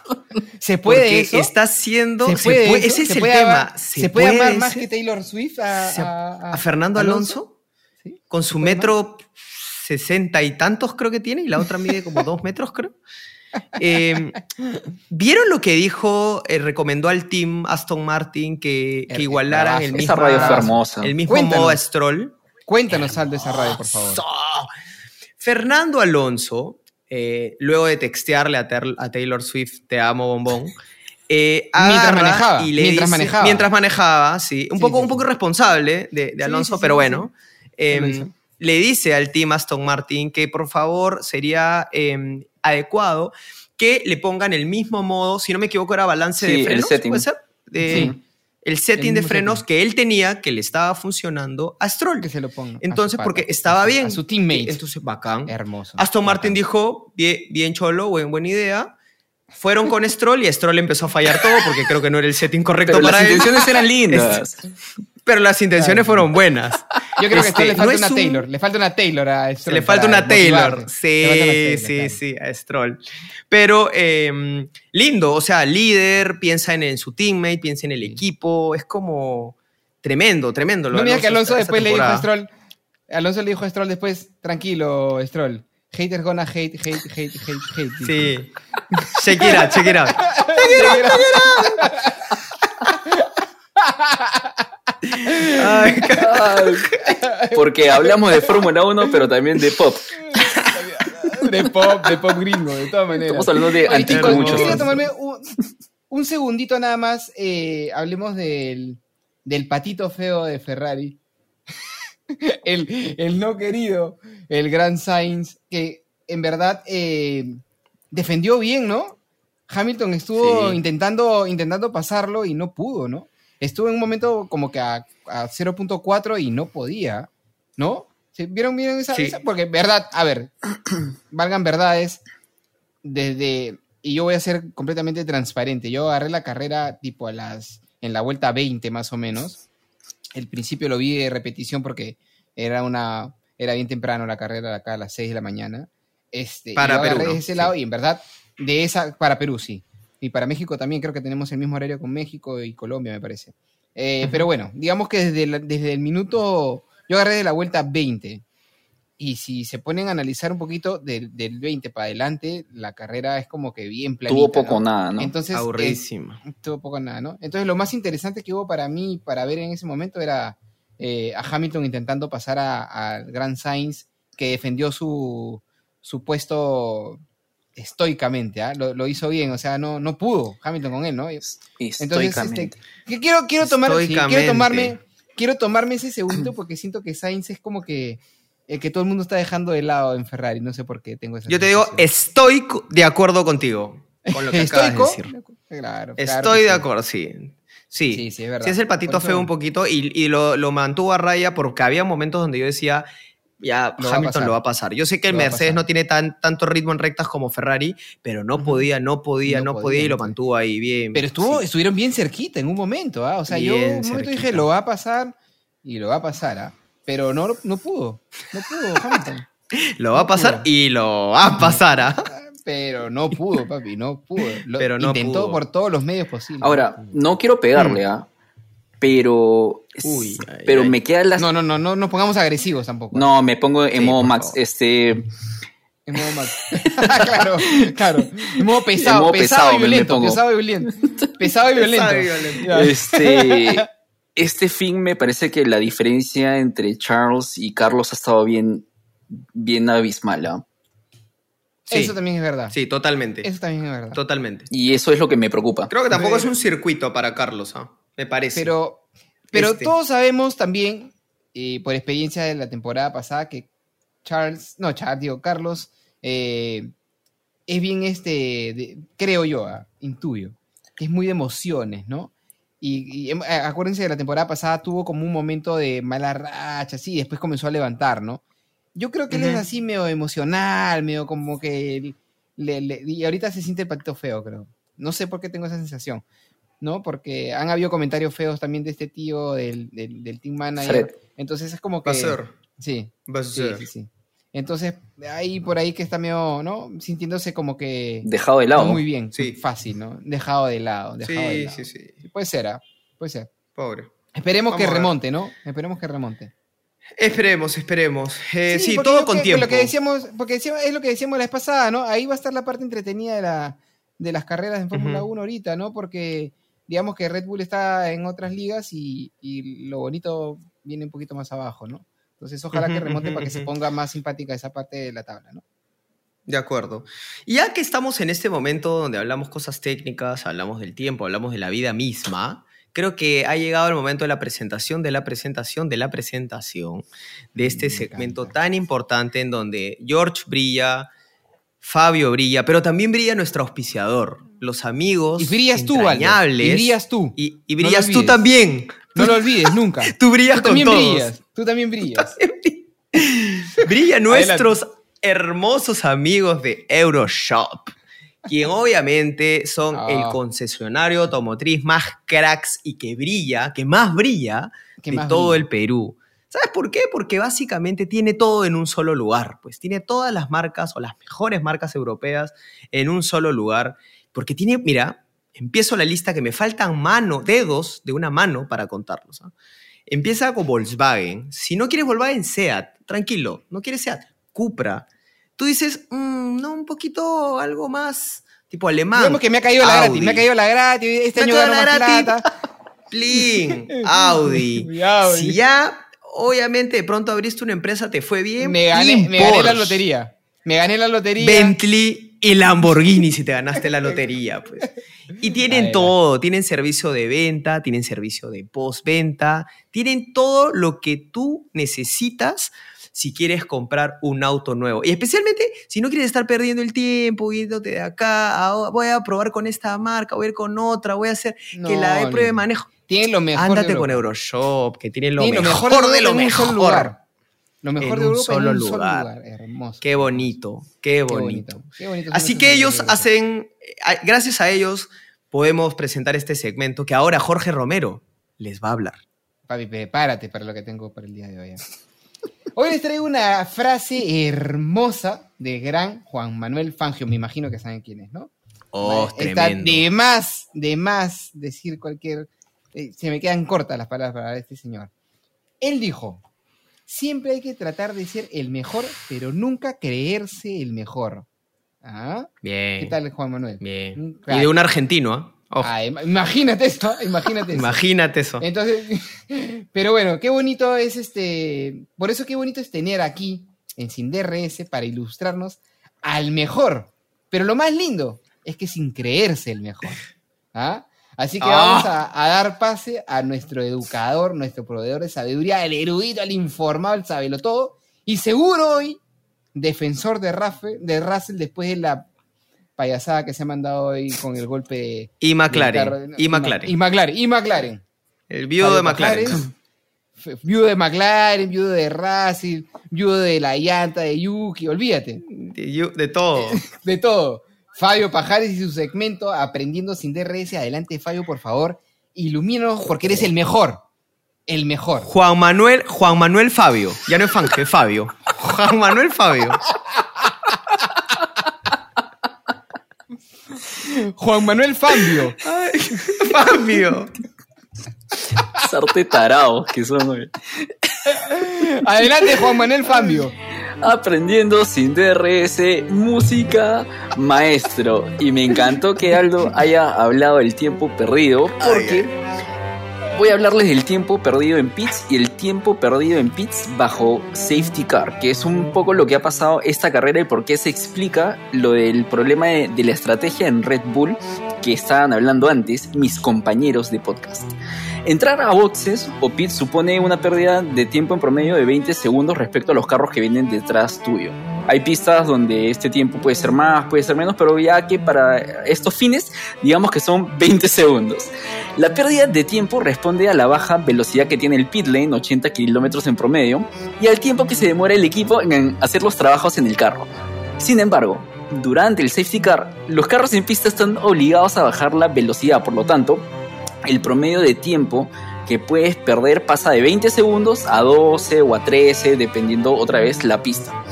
¿Se puede Porque eso? está haciendo. ¿Se se puede ese es ¿Se el puede tema. amar- ¿Se, puede amar más que Taylor Swift a, se- a- a Fernando Alonso? ¿Sí? con su metro sesenta y tantos creo que tiene y la otra mide como dos metros creo. Eh, ¿Vieron lo que dijo, eh, recomendó al team Aston Martin que, igualaran el Esa mismo, radio fue hermosa. el mismo Cuéntanos. modo a Stroll? Cuéntanos algo de esa radio, por favor. Fernando Alonso, eh, luego de textearle a, Ter- a Taylor Swift, te amo, bombón. eh, Mientras manejaba, y le mientras dice- manejaba. Mientras manejaba, sí. Un, Sí, poco, sí, un poco irresponsable de, Alonso, sí, sí, pero bueno. hizo. le dice al team Aston Martin que por favor sería em, adecuado que le pongan el mismo modo, si no me equivoco era balance Sí, de el frenos, setting. ¿puede ser? De- Sí. El setting El de frenos setting. que él tenía, que le estaba funcionando a Stroll. Que se lo ponga. Entonces, porque estaba a bien. A su teammate. Entonces, bacán. Hermoso. Aston Martin dijo, bien, bien cholo, buen, buena idea. Fueron con Stroll y Stroll empezó a fallar todo porque creo que no era el setting correcto pero para las él. intenciones eran lindas. Pero las intenciones fueron buenas. Yo creo que a Este, Stroll le falta una un- Taylor. Le falta una Taylor a Stroll. le falta una Taylor. Sí, Le falta una Taylor, sí, claro. sí, a Stroll. Pero eh, lindo, o sea, líder, piensa en, en su teammate, piensa en el equipo. Es como tremendo, tremendo. lo No mira que Alonso esta- después esta le dijo a. Stroll. Alonso le dijo a Stroll después, tranquilo, Stroll. Haters gonna hate, hate, hate, hate, hate. Sí. Check it out, check it out. Ay, porque hablamos de Fórmula 1, pero también de pop. De pop, de pop gringo, de todas maneras. Estamos hablando de yo quería tomarme un, un segundito nada más. eh, hablemos del, del patito feo de Ferrari. el, el no querido, el Gran Sainz, que en verdad eh, defendió bien, ¿no? Hamilton estuvo Sí. intentando, intentando pasarlo y no pudo, ¿no? Estuvo en un momento como que a, a 0.4 y no podía, ¿no? ¿Sí? ¿Vieron bien esa, Sí. esa? Porque, verdad, a ver, valgan verdades, desde, y yo voy a ser completamente transparente, yo agarré la carrera tipo a las, en la vuelta 20 más o menos, el principio lo vi de repetición porque era una, era bien temprano la carrera acá a las 6 de la mañana, este, Para Perú, ¿no? ese Sí. lado y en verdad, de esa, para Perú sí, y para México también creo que tenemos el mismo horario con México y Colombia me parece. Eh, Pero bueno, digamos que desde, la- desde el minuto, yo agarré de la vuelta 20. Y si se ponen a analizar un poquito del, del 20 para adelante, la carrera es como que bien planita. Tuvo poco nada, ¿no? Entonces, eh, tuvo poco nada, ¿no? Entonces, lo más interesante que hubo para mí, para ver en ese momento, era eh, a Hamilton intentando pasar a- al Grand Sainz, que defendió su, su puesto estoicamente, ¿ah? lo, lo hizo bien, o sea, no, no pudo Hamilton con él, ¿no? Entonces, este, que quiero, quiero, tomar, sí, quiero tomarme, quiero tomarme ese segundo porque siento que Sainz es como que el que todo el mundo está dejando de lado en Ferrari. No sé por qué tengo esa Yo te digo, estoy de acuerdo contigo con lo que acabas de decir. Claro, claro Estoy de sí. acuerdo, sí. Sí, Sí, sí, es verdad. Sí, es el patito feo un poquito y, y lo, lo mantuvo a raya porque había momentos donde yo decía, ya Lo Hamilton lo va a pasar. Yo sé que el Lo Mercedes no tiene tan, tanto ritmo en rectas como Ferrari, pero no podía, no podía, No no, podía, podía, y lo mantuvo ahí bien. Pero estuvo, sí. estuvieron bien cerquita en un momento, ¿ah? O sea, yo en Bien un momento dije, lo va a pasar y lo va a pasar, ¿ah? Pero no, no pudo. No pudo Hamilton. Lo va a pasar pudo. y lo va a pasar, ¿ah? Pero no pudo, papi, no pudo. Lo Pero no intentó pudo. por todos los medios posibles. Ahora, no quiero pegarle, ¿ah? Pero. Uy, ay, pero ay. me queda la. No, no, no, no nos pongamos agresivos tampoco. No, me pongo en Sí, modo Max. favor. Este. En modo Max. claro, claro. En modo pesado, En modo pesado, pesado y violento. pongo. pesado y violento. Pesado y violento. Pesado y violento. Ya. Este. Este fin me parece que la diferencia entre Charles y Carlos ha estado bien. Bien abismal, ¿ah? Sí. Eso también es verdad. Sí, totalmente. Eso también es verdad. Totalmente. Y eso es lo que me preocupa. Creo que tampoco es un circuito para Carlos, ¿ah? Me parece. Pero, pero Este. todos sabemos también, eh, por experiencia de la temporada pasada, que Charles, no, Charles, digo, Carlos, eh, es bien este, de- creo yo, ah, intuyo, que es muy de emociones, ¿no? Y, y, em, acuérdense de la temporada pasada tuvo como un momento de mala racha, así, y después comenzó a levantar, ¿no? Yo creo que él es así medio emocional, medio como que... le- le- y ahorita se siente el patito feo, creo. No sé por qué tengo esa sensación. ¿No? Porque han habido comentarios feos también de este tío del, del, del team manager. Fred. Entonces es como que. Va a ser. Sí, Va a sí, ser. sí, sí. Entonces, ahí por ahí que está medio, ¿no? Sintiéndose como que. Dejado de lado. muy bien, Sí. fácil, ¿no? Dejado de lado. Dejado de Sí, lado. sí, sí. Puede ser, ¿ah? Puede ser. Pobre. Esperemos Vamos que remonte, ¿no? Esperemos que remonte. Esperemos, esperemos. Eh, sí, todo con que tiempo. Lo que decíamos, porque decíamos- es lo que decíamos la vez pasada, ¿no? Ahí va a estar la parte entretenida de, la, de las carreras en Fórmula Ujú. 1 ahorita, ¿no? Porque digamos que Red Bull está en otras ligas y, y lo bonito viene un poquito más abajo, ¿no? Entonces ojalá que remonte para que se ponga más simpática esa parte de la tabla, ¿no? De acuerdo. Y ya que estamos en este momento donde hablamos cosas técnicas, hablamos del tiempo, hablamos de la vida misma, creo que ha llegado el momento de la presentación, de la presentación, de la presentación de este Me segmento tan importante en donde George brilla, Fabio brilla, pero también brilla nuestro auspiciador, los amigos Y brillas tú. Y brillas tú. Y, y No lo brillas tú también. No lo olvides nunca. Tú brillas Tú con también todos. brillas. Tú también brillas. Brilla nuestros hermosos amigos de Euroshop, quien obviamente son Ah. el concesionario automotriz más cracks y que brilla, que más brilla de más todo brilla. el Perú. ¿Sabes por qué? Porque básicamente tiene todo en un solo lugar, pues tiene todas las marcas o las mejores marcas europeas en un solo lugar, porque tiene, mira, empiezo la lista que me faltan mano, dedos de una mano para contarlos. ¿ah? Empieza con Volkswagen. Si no quieres Volkswagen, SEAT. Tranquilo, no quieres SEAT. Cupra. Tú dices, "Mm, no, un poquito algo más tipo alemán. Digamos que me ha caído la Audi. gratis. Me ha caído la gratis. Este Me año caído más la gratis. plata. Plin, Audi. Audi. Si ya, obviamente, de pronto abriste una empresa, te fue bien. Me gané, Plin me gané la lotería. Me gané la lotería. Bentley y Lamborghini si te ganaste la lotería, pues. Y tienen todo, tienen servicio de venta, tienen servicio de postventa, tienen todo lo que tú necesitas si quieres comprar un auto nuevo. Y especialmente si no quieres estar perdiendo el tiempo, yéndote de acá, a- voy a probar con esta marca, voy a ir con otra, voy a hacer que la de prueba de manejo. Tienen lo mejor. Ándate de con. Euroshop, que tienen lo, mejor, de lo un mejor. lugar. Lo mejor En de un Europa solo en un solo lugar. lugar. Hermoso. Qué bonito, qué Qué bonito. Qué bonito Así que ellos hacen, eh, gracias a ellos podemos presentar este segmento que ahora Jorge Romero les va a hablar. Papi, prepárate para lo que tengo para el día de hoy. ¿eh? Hoy les traigo una frase hermosa de gran Juan Manuel Fangio. Me imagino que saben quién es, ¿no? Oh, Está tremendo. de más, de más decir cualquier... eh, se me quedan cortas las palabras para este señor. Él dijo, siempre hay que tratar de ser el mejor, pero nunca creerse el mejor. ¿Ah? Bien. ¿Qué tal, Juan Manuel? Bien. Y de un argentino, ¿ah? Ah, im- imagínate esto, imagínate eso. imagínate eso. Entonces, pero bueno, qué bonito es este, por eso qué bonito es tener aquí en Sin DRS para ilustrarnos al mejor. Pero lo más lindo es que sin creerse el mejor. ¿Ah? Así que Ah. vamos a, a dar pase a nuestro educador, nuestro proveedor de sabiduría, el erudito, el informado, el sabelo todo. Y seguro hoy, defensor de, Rafe, de Russell después de la payasada que se ha mandado hoy con el golpe Y del McLaren. carro. Y McLaren. Y McLaren. Y McLaren. El viudo de McLaren. F- viudo de McLaren, viudo de Russell, viudo de la llanta de Yuki, olvídate, De, de todo. de todo. Fabio Pajares y su segmento Aprendiendo sin DRS. Adelante, Fabio, por favor. Ilumínanos porque eres el mejor. El mejor. Juan Manuel, Juan Manuel Fabio. Ya no es Fangio, es Fabio. Juan Manuel Fabio. Juan Manuel Fabio. Ay, Fabio. Sarte tarados que son. Adelante, Juan Manuel Fabio. Aprendiendo sin DRS, música, maestro. Y me encantó que Aldo haya hablado del tiempo perdido, porque voy a hablarles del tiempo perdido en pits y el tiempo perdido en pits bajo safety car, que es un poco lo que ha pasado esta carrera y por qué se explica lo del problema de, de la estrategia en Red Bull que estaban hablando antes mis compañeros de podcast. Entrar a boxes o pits supone una pérdida de tiempo en promedio de 20 segundos respecto a los carros que vienen detrás tuyo. Hay pistas donde este tiempo puede ser más, puede ser menos, pero ya que para estos fines, digamos que son 20 segundos. La pérdida de tiempo responde a la baja velocidad que tiene el pit lane, 80 kilómetros en promedio, y al tiempo que se demora el equipo en hacer los trabajos en el carro. Sin embargo, durante el safety car, los carros en pista están obligados a bajar la velocidad, por lo tanto, el promedio de tiempo que puedes perder pasa de 20 segundos a 12 o a 13, dependiendo otra vez la pista.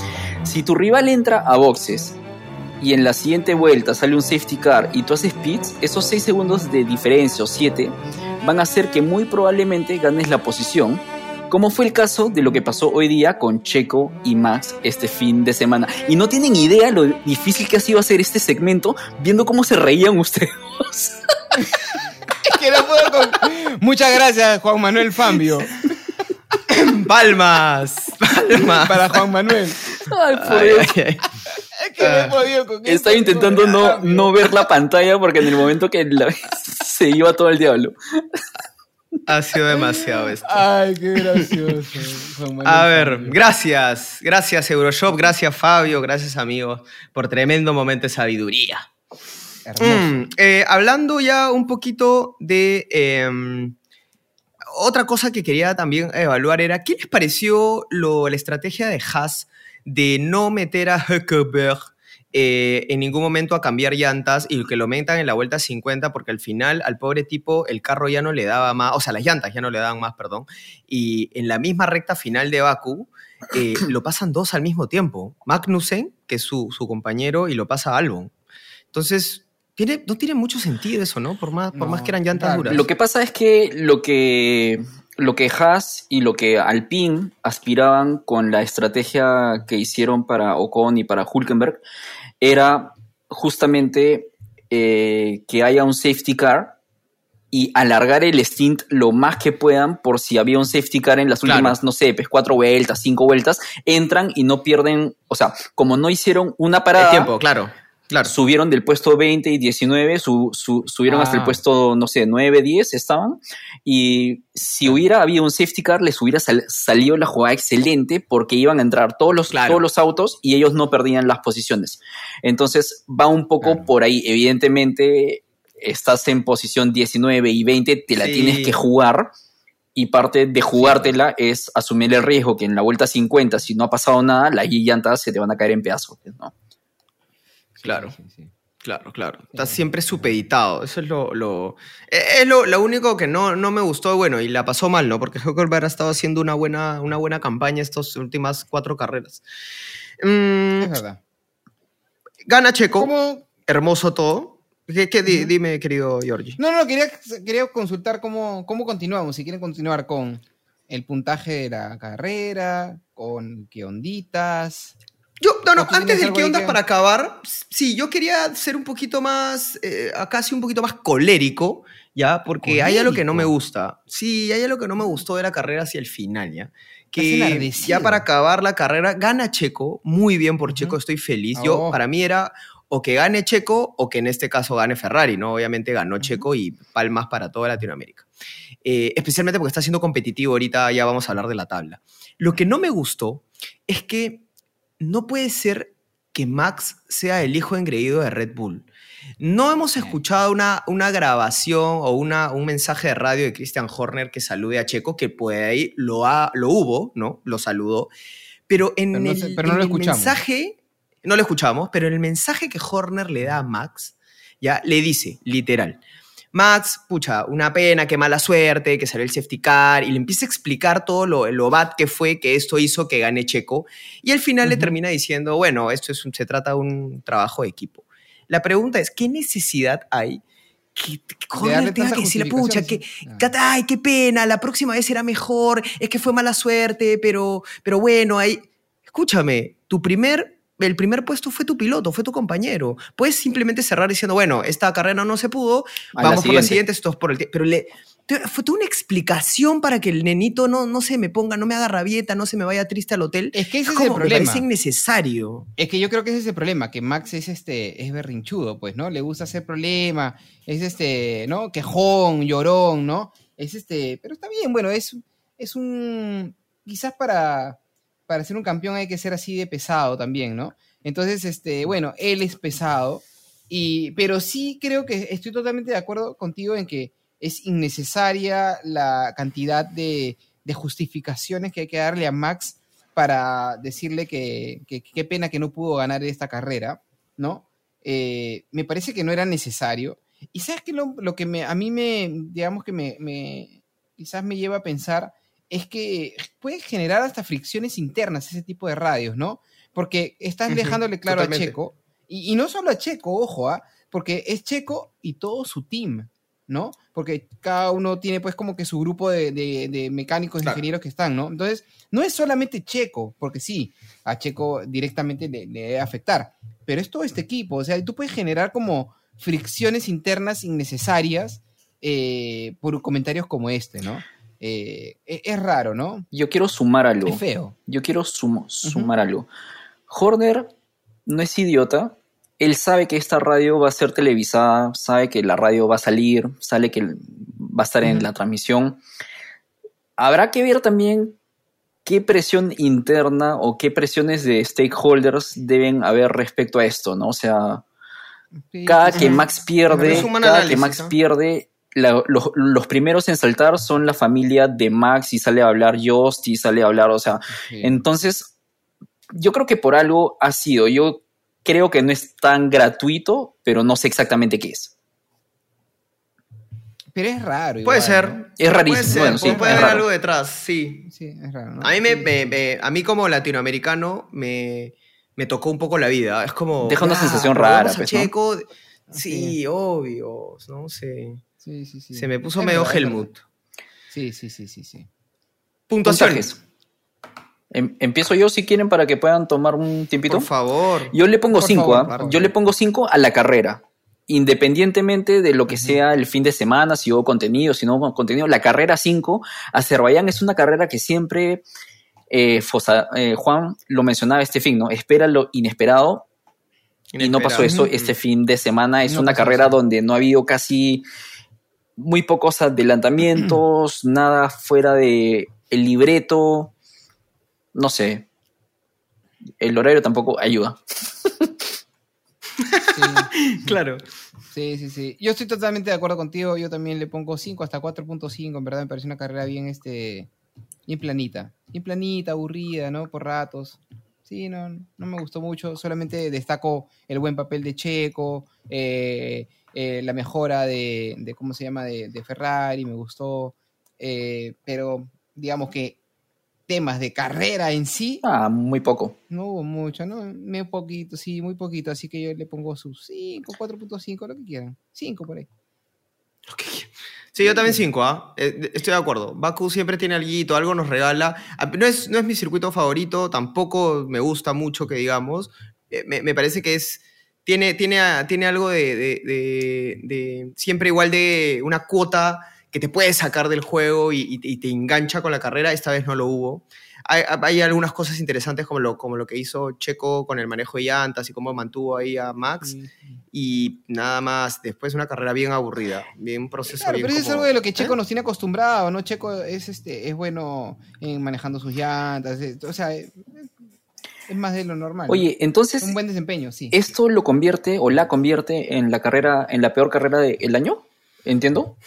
Si tu rival entra a boxes y en la siguiente vuelta sale un safety car y tú haces pits, esos 6 segundos de diferencia o 7 van a hacer que muy probablemente ganes la posición, como fue el caso de lo que pasó hoy día con Checo y Max este fin de semana. Y no tienen idea lo difícil que ha sido hacer este segmento viendo cómo se reían ustedes. Es que no puedo con- Muchas gracias, Juan Manuel Fabio. Palmas. Palmas. Para Juan Manuel. Ay, por Ay, Dios. ay, ay. Es que no he podido con Estaba intentando no, no ver la pantalla porque en el momento que la- se iba todo el diablo. Ha sido demasiado esto. Ay, qué gracioso. Juan Manuel A ver, Fabio. gracias. Gracias Euroshop, gracias Fabio, gracias amigos por tremendo momento de sabiduría. Mm, eh, hablando ya un poquito de em, otra cosa que quería también evaluar era, ¿qué les pareció lo, la estrategia de Haas de no meter a Huckelberg eh, en ningún momento a cambiar llantas y que lo metan en la vuelta 50 porque al final al pobre tipo el carro ya no le daba más, o sea, las llantas ya no le daban más, perdón, y en la misma recta final de Baku eh, lo pasan dos al mismo tiempo, Magnussen, que es su, su compañero, y lo pasa Albon. Entonces, tiene, no tiene mucho sentido eso, ¿no? Por más, por No, más que eran llantas claro. duras. Lo que pasa es que lo que lo que Haas y lo que Alpine aspiraban con la estrategia que hicieron para Ocon y para Hulkenberg era justamente eh, que haya un safety car y alargar el stint lo más que puedan por si había un safety car en las Claro. últimas, no sé, pues cuatro vueltas, cinco vueltas, entran y no pierden, o sea, como no hicieron una parada, El tiempo, claro. Claro. subieron del puesto 20 y 19, su- su- subieron hasta el Ah. puesto, no sé, 9, 10 estaban. Y si hubiera habido un safety car, les hubiera sal- salido la jugada excelente porque iban a entrar todos los, Claro. todos los autos y ellos no perdían las posiciones. Entonces va un poco Claro. por ahí. Evidentemente, estás en posición 19 y 20, te la Sí. tienes que jugar. Y parte de jugártela es asumir el riesgo que en la vuelta 50, si no ha pasado nada, las llantas se te van a caer en pedazos. ¿no? Claro. Sí, sí. Claro, claro. Está Sí. siempre supeditado. Eso es lo, lo, eh, es lo, lo único que no, no me gustó. Bueno, y la pasó mal, ¿no? Porque Huckelberg ha estado haciendo una buena, una buena campaña estas últimas cuatro carreras. Mm, Es verdad. gana Checo. ¿Cómo? Hermoso todo. ¿Qué, qué di- dime, querido Giorgi? No, no, quería, quería consultar cómo, cómo continuamos. Si quieren continuar con el puntaje de la carrera, con qué onditas. Yo, no, no, ¿O tú antes del qué ahí onda que- para acabar, sí, yo quería ser un poquito más, eh, sí un poquito más colérico, ¿ya? Porque hay algo que no me ¿Colérico? gusta. Sí, hay algo que no me gustó de la carrera hacia el final, ¿ya? Que ya para acabar la carrera, gana Checo, muy bien por Checo, estoy feliz. Yo, Oh. para mí era o que gane Checo o que en este caso gane Ferrari, ¿no? Obviamente ganó Checo y palmas para toda Latinoamérica. Eh, especialmente porque está siendo competitivo ahorita, ya vamos a hablar de la tabla. Lo que no me gustó es que no puede ser que Max sea el hijo engreído de Red Bull. No hemos escuchado una, una grabación o una, un mensaje de radio de Christian Horner que salude a Checo, que por ahí lo, ha, lo hubo, ¿no? Lo saludó. Pero en Pero no el, sé- pero no en lo el mensaje, no lo escuchamos, pero en el mensaje que Horner le da a Max, ya le dice, literal, Max, pucha, una pena, qué mala suerte, que salió el safety car, y le empieza a explicar todo lo, lo bad que fue que esto hizo que gane Checo, y al final le termina diciendo, bueno, esto es un- se trata de un trabajo de equipo. La pregunta es, ¿qué necesidad hay que, darle tenga que decirle, pucha, que, que- ay, qué pena, la próxima vez será mejor, es que fue mala suerte, pero, pero bueno, ahí, escúchame, tu primer, el primer puesto fue tu piloto, fue tu compañero. Puedes simplemente cerrar diciendo, bueno, esta carrera no se pudo, A la vamos por la siguiente. esto es por el tie-". Pero le, te- fue una explicación para que el nenito no, no se me ponga, no me haga rabieta, no se me vaya triste al hotel. Es que ese es como, el Me problema. parece innecesario. Es que yo creo que ese es el problema, que Max es este, es berrinchudo, pues, ¿no? Le gusta hacer problema, es este, ¿no? Quejón, llorón, ¿no? Es este, pero está bien, bueno, es, es un, quizás para, para ser un campeón hay que ser así de pesado también, ¿no? Entonces, este, bueno, él es pesado, y, pero sí creo que estoy totalmente de acuerdo contigo en que es innecesaria la cantidad de, justificaciones que hay que darle a Max para decirle que qué pena que no pudo ganar esta carrera, ¿no? Eh, me parece que no era necesario. Y sabes que lo, que a mí me, digamos que me- quizás me lleva a pensar es que puede generar hasta fricciones internas ese tipo de radios, ¿no? Porque estás dejándole claro totalmente. a Checo, y, y no solo a Checo, ojo, ¿ah? porque es Checo y todo su team, ¿no? Porque cada uno tiene pues como que su grupo de, de- de mecánicos, Claro. ingenieros que están, ¿no? Entonces, no es solamente Checo, porque sí, a Checo directamente le, le debe afectar, pero es todo este equipo, o sea, tú puedes generar como fricciones internas innecesarias eh, por comentarios como este, ¿no? Eh, es, es raro, ¿no? Yo quiero sumar algo. Es feo. Yo quiero sum- sumar algo. Horner no es idiota. Él sabe que esta radio va a ser televisada, sabe que la radio va a salir, sabe que va a estar en Ujú. la transmisión. Habrá que ver también qué presión interna o qué presiones de stakeholders deben haber respecto a esto, ¿no? O sea, Sí, cada sí, que. Max pierde, cada análisis, que Max ¿no? pierde, la- los, los primeros en saltar son la familia de Max y sale a hablar Jost y sale a hablar, o sea, Sí. entonces yo creo que por algo ha sido. Yo creo que no es tan gratuito, pero no sé exactamente qué es. Pero es raro. Puede ser. ¿no? Es rarísimo, Puede ser, bueno, sí, puede es haber raro. algo detrás, sí. Sí, es raro, ¿no? A mí, me, Sí. me- me- a mí como latinoamericano me, me tocó un poco la vida. Es como... Deja una ya, sensación rara, pues, ¿no? Checo. Sí. Sí, obvio. No sé. Sí, sí, sí. Se me puso Es medio verdad, Helmut. Sí, sí, sí, sí, sí. Puntuaciones. Em- empiezo yo si quieren para que puedan tomar un tiempito. Por favor. Yo le pongo Por 5, favor, ¿ah? Yo le pongo 5 a la carrera. independientemente de lo que sea el fin de semana, si hubo contenido, si no hubo contenido, la carrera 5, Azerbaiyán es una carrera que siempre, eh, Fosa- eh, Juan lo mencionaba este fin, ¿no? Espera lo inesperado, y no pasó eso este fin de semana. Es No una carrera eso. donde no ha habido casi muy pocos adelantamientos, nada fuera de el libreto, no sé. El horario tampoco ayuda. Sí, Claro. sí, sí, sí. Yo estoy totalmente de acuerdo contigo. Yo también le pongo 5 hasta 4.5. En verdad me parece una carrera bien, este, bien planita. Bien planita, aburrida, ¿no? Por ratos. Sí, no, no me gustó mucho. Solamente destaco el buen papel de Checo, eh, eh, la mejora de, de, ¿cómo se llama? De, de Ferrari, me gustó. Eh, pero digamos que temas de carrera en sí, Ah, muy poco. no hubo mucho, ¿no? Muy poquito, sí, muy poquito. Así que yo le pongo sus 5, 4.5, lo que quieran. 5 por ahí. Sí, yo también 5, ¿ah? Eh, estoy de acuerdo. Baku siempre tiene algo, algo nos regala. Ah, No es, no es mi circuito favorito, tampoco me gusta mucho que digamos. Me, me parece que es. Tiene, tiene, tiene algo de, de- de- de- Siempre igual de una cuota que te puede sacar del juego y, y- y te engancha con la carrera. Esta vez no lo hubo. Hay, hay algunas cosas interesantes como lo, como lo que hizo Checo con el manejo de llantas y cómo mantuvo ahí a Max. Y nada más, después una carrera bien aburrida, bien un proceso Claro, bien pero eso es como- algo de lo que Checo ¿Eh? nos tiene acostumbrado, ¿no? Checo es este es bueno en manejando sus llantas, es- o sea, es, más de lo normal. ¿no? Oye, entonces, un buen desempeño, sí. ¿esto lo convierte o la convierte en la carrera, en la peor carrera del año? ¿Entiendo?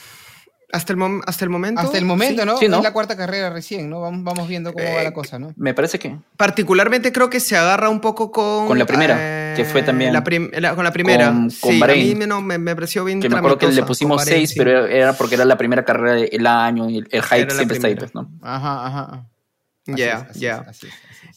Hasta el, mom- hasta el momento. Hasta el momento, sí. ¿no? sí, ¿no? Es la cuarta carrera recién, ¿no? Vamos, vamos viendo cómo va Eh, la cosa, ¿no? Me parece que. Particularmente creo que se agarra un poco con. Con la primera, que fue también- la prim- la- con la primera. Con- con sí, Bahrein. a mí me, no, me, me pareció bien. Que me acuerdo que le pusimos con Bahrein, 6, sí. pero era- porque era la primera carrera del año y el, el hype siempre está ahí, pues, ¿no? Ajá, ajá. Ya, ya.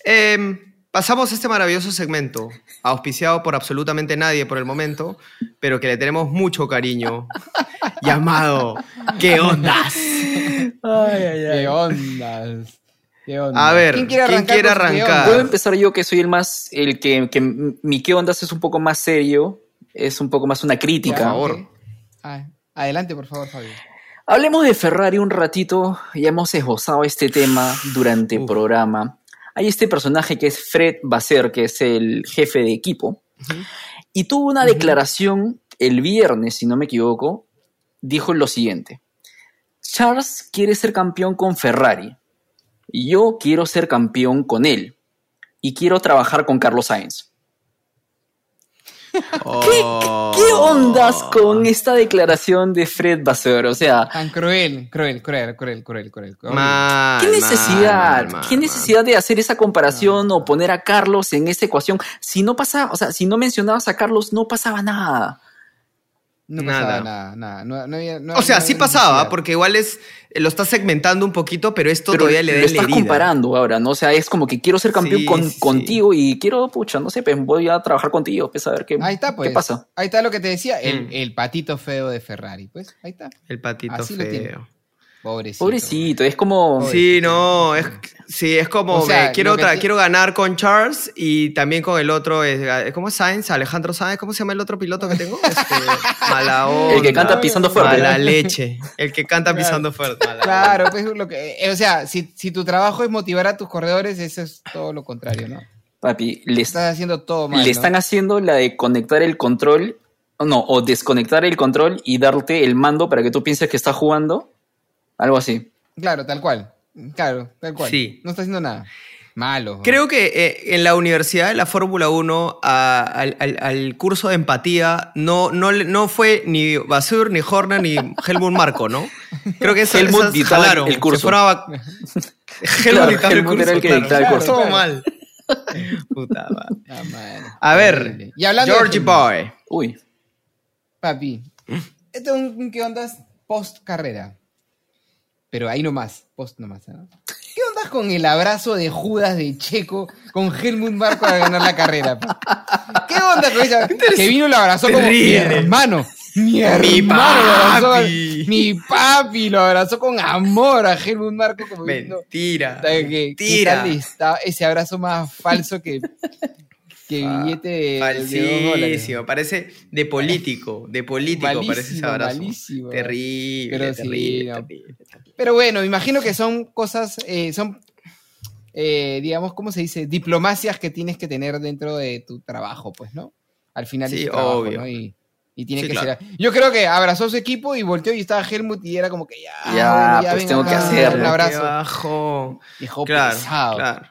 Em, pasamos a este maravilloso segmento, auspiciado por absolutamente nadie por el momento, pero que le tenemos mucho cariño, llamado ¿Qué ondas? ¿Qué ondas? ¿Qué ondas? A ver, ¿quién quiere arrancar? ondas? Puedo empezar yo, que soy el más. El que, que mi qué ondas es un poco más serio, es un poco más una Por crítica. favor. Ok. Ah, adelante, por favor, Fabio. Hablemos de Ferrari un ratito. Ya hemos esbozado este tema durante el Uf. programa. Hay este personaje que es Fred Basser, que es el jefe de equipo. Y tuvo una declaración el viernes, si no me equivoco. Dijo lo siguiente. Charles quiere ser campeón con Ferrari. Y yo quiero ser campeón con él. Y quiero trabajar con Carlos Sainz. ¿Qué ondas con esta declaración de Fred Basser? O sea, Tan cruel, cruel, cruel, cruel, cruel, cruel. cruel. Mal, ¿Qué necesidad? mal, mal, ¿Qué mal. necesidad de hacer esa comparación o poner a Carlos en esa ecuación? Si no pasaba, o sea, si no mencionabas a Carlos, no pasaba nada. No Nada. pasaba nada, nada. No, no había- no- O sea, no sí pasaba, necesidad. porque igual es lo estás segmentando un poquito, pero esto Pero todavía le da la estás herida. comparando ahora, ¿no? O sea, es como que quiero ser campeón Sí, con- sí. contigo y quiero, pucha, no sé, pues voy a trabajar contigo, pues a ver qué, Ahí está, pues. qué pasa. Ahí está lo que te decía, el, Mm. el patito feo de Ferrari. Pues ahí está. El patito Así lo tiene. Pobrecito. Pobrecito, es como... Sí, no, es, sí, es como O sea, que quiero, que quiero ganar con Charles y también con el otro, es- ¿cómo es Sainz? Alejandro Sainz, ¿cómo se llama el otro piloto que tengo? Este, mala onda. El que canta pisando fuerte. Mala leche. El que canta Claro. pisando fuerte. mala Claro, pues lo que. eh, o sea, si, si tu trabajo es motivar a tus corredores, eso es todo lo contrario, ¿no? Papi, le, Estás haciendo todo mal. le ¿no? están haciendo la de conectar el control, no, o desconectar el control y darte el mando para que tú pienses que estás jugando. Algo así. Claro, tal cual. Claro, tal cual. Sí. No está haciendo nada. Malo. Creo que eh, en la universidad de la Fórmula 1 a- al, al- al curso de empatía no, no, no fue ni Basur, ni Horner, ni Helmut Marco, ¿no? Creo que esas, Helmut esas el- jalaron. el curso. Se fueron a- Claro, dictaba Helmut era el que dictaba el claro. curso. Todo Claro. mal. Puta madre. Ah, madre. A ver. Y hablando de Georgie Helmut, Boy. Uy, Papi, esto es un, un ¿qué ondas post carrera? Pero ahí nomás, post nomás. ¿no? ¿Qué ondas con el abrazo de Judas de Checo con Helmut Marco a ganar la carrera? ¿Qué onda con esa? Que vino y lo abrazó como mi hermano. Mi Mi hermano lo abrazó. papi. Mi papi lo abrazó con amor a Helmut Marco como Mentira. "Puta, que- ¿qué Mentira. está ese abrazo más falso que que billete de, de parece de político, de político parece ese abrazo. malísimo. Terrible, Pero sí, terrible, no. terrible. Pero bueno, imagino que son cosas, eh, son, eh, digamos, ¿cómo se dice? Diplomacias que tienes que tener dentro de tu trabajo, pues, ¿no? Al final Sí, tu trabajo, obvio. ¿no? Y, y tiene Sí, que claro. ser. Yo creo que abrazó a su equipo y volteó y estaba Helmut y era como que ya. Ya, pues tengo que acá, hacerlo. Un abrazo. bajo. Viejo Claro, pesado. claro.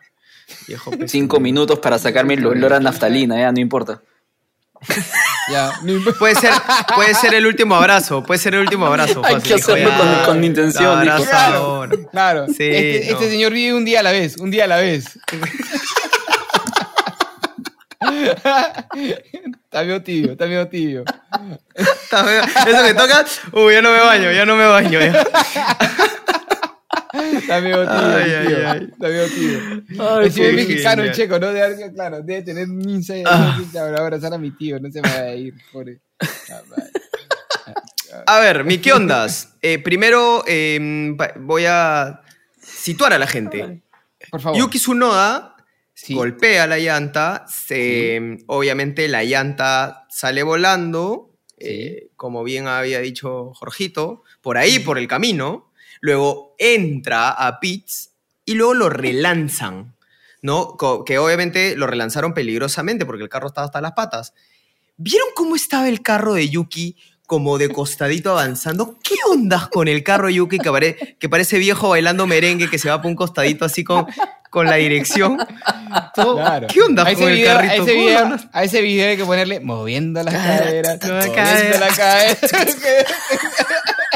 Viejo pesado. Cinco minutos para sacarme el olor a naftalina, ya, no importa. Ya, no importa. Puede ser, puede ser el último abrazo, puede ser el último abrazo. Hay fácil, que hacerlo ya, con- con intención, abrazo. Claro. Claro, Sí, este, no. este señor vive un día a la vez, un día a la vez. está medio tibio, está medio tibio. Eso que toca, uy, ya no me baño, ya no me baño. ya. Está medio tibio, Ay, el ay, tío. ay. Está medio. Ay, Es si es qué mexicano, el genial. checo, ¿no? Debe, claro, debe tener un insight. Ah. Ahora abrazar a mi tío, no se me va a ir, pobre. Ah. A ver, mi qué ondas. Eh, primero eh, voy a situar a la gente. Por favor. Yuki Tsunoda Sí. golpea la llanta, se, obviamente la llanta sale volando, eh, como bien había dicho Jorgito, por ahí, por el camino, luego entra a pits y luego lo relanzan, ¿no? Que obviamente lo relanzaron peligrosamente porque el carro estaba hasta las patas. ¿Vieron cómo estaba el carro de Yuki como de costadito avanzando? ¿Qué ondas con el carro de Yuki que, pare- que parece viejo bailando merengue que se va por un costadito así con, con la dirección? Todo- Claro. ¿Qué onda a ese con el carrito? A ese, ¿Cómo video, no? a ese video hay que ponerle moviendo las caderas, moviendo cadera. la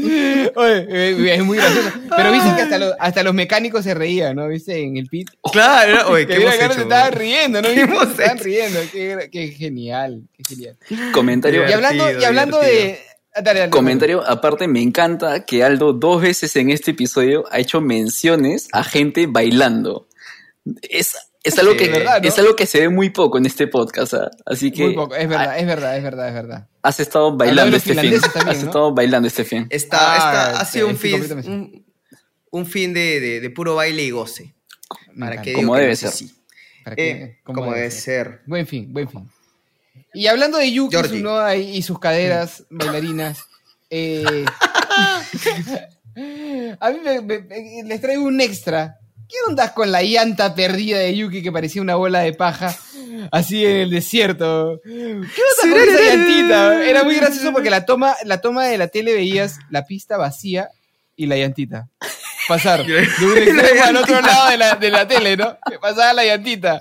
Oye, eh, es muy gracioso. Pero viste que hasta los, hasta los mecánicos se reían, ¿no? ¿Viste? En el pit. Claro, oye, Que ¿qué mira, hemos hecho? se estaban riendo, ¿no? ¿Qué Se estaban hecho? riendo. Qué, qué genial, qué genial. Comentario, Y hablando, y hablando de. divertido. Ah, dale, dale, comentario, aparte me encanta que Aldo dos veces en este episodio ha hecho menciones a gente bailando. Es, es algo Sí, que ¿verdad, no? es algo que se ve muy poco en este podcast, ¿ah? así que Muy poco, es verdad, es verdad, es verdad, es verdad. has estado bailando este fin. también, has ¿no? estado bailando este fin. Está, Ah, está- ha este, sido un sí, fin, un, un fin de, de- de puro baile y goce. Para que Como debe ser. que- Eh, ¿cómo como debe ser. Buen fin, buen fin. Y hablando de Yuki. Tsunoda y, y sus caderas bailarinas, eh, a mí me- me- me- les traigo un extra. ¿Qué ondas con la llanta perdida de Yuki que parecía una bola de paja así en el desierto? ¿Qué onda con esa llantita? Era muy gracioso porque la toma, la toma de la tele veías la pista vacía y la llantita. Pasar de un extremo al otro lado de la, de la tele, ¿no? Pasaba la llantita.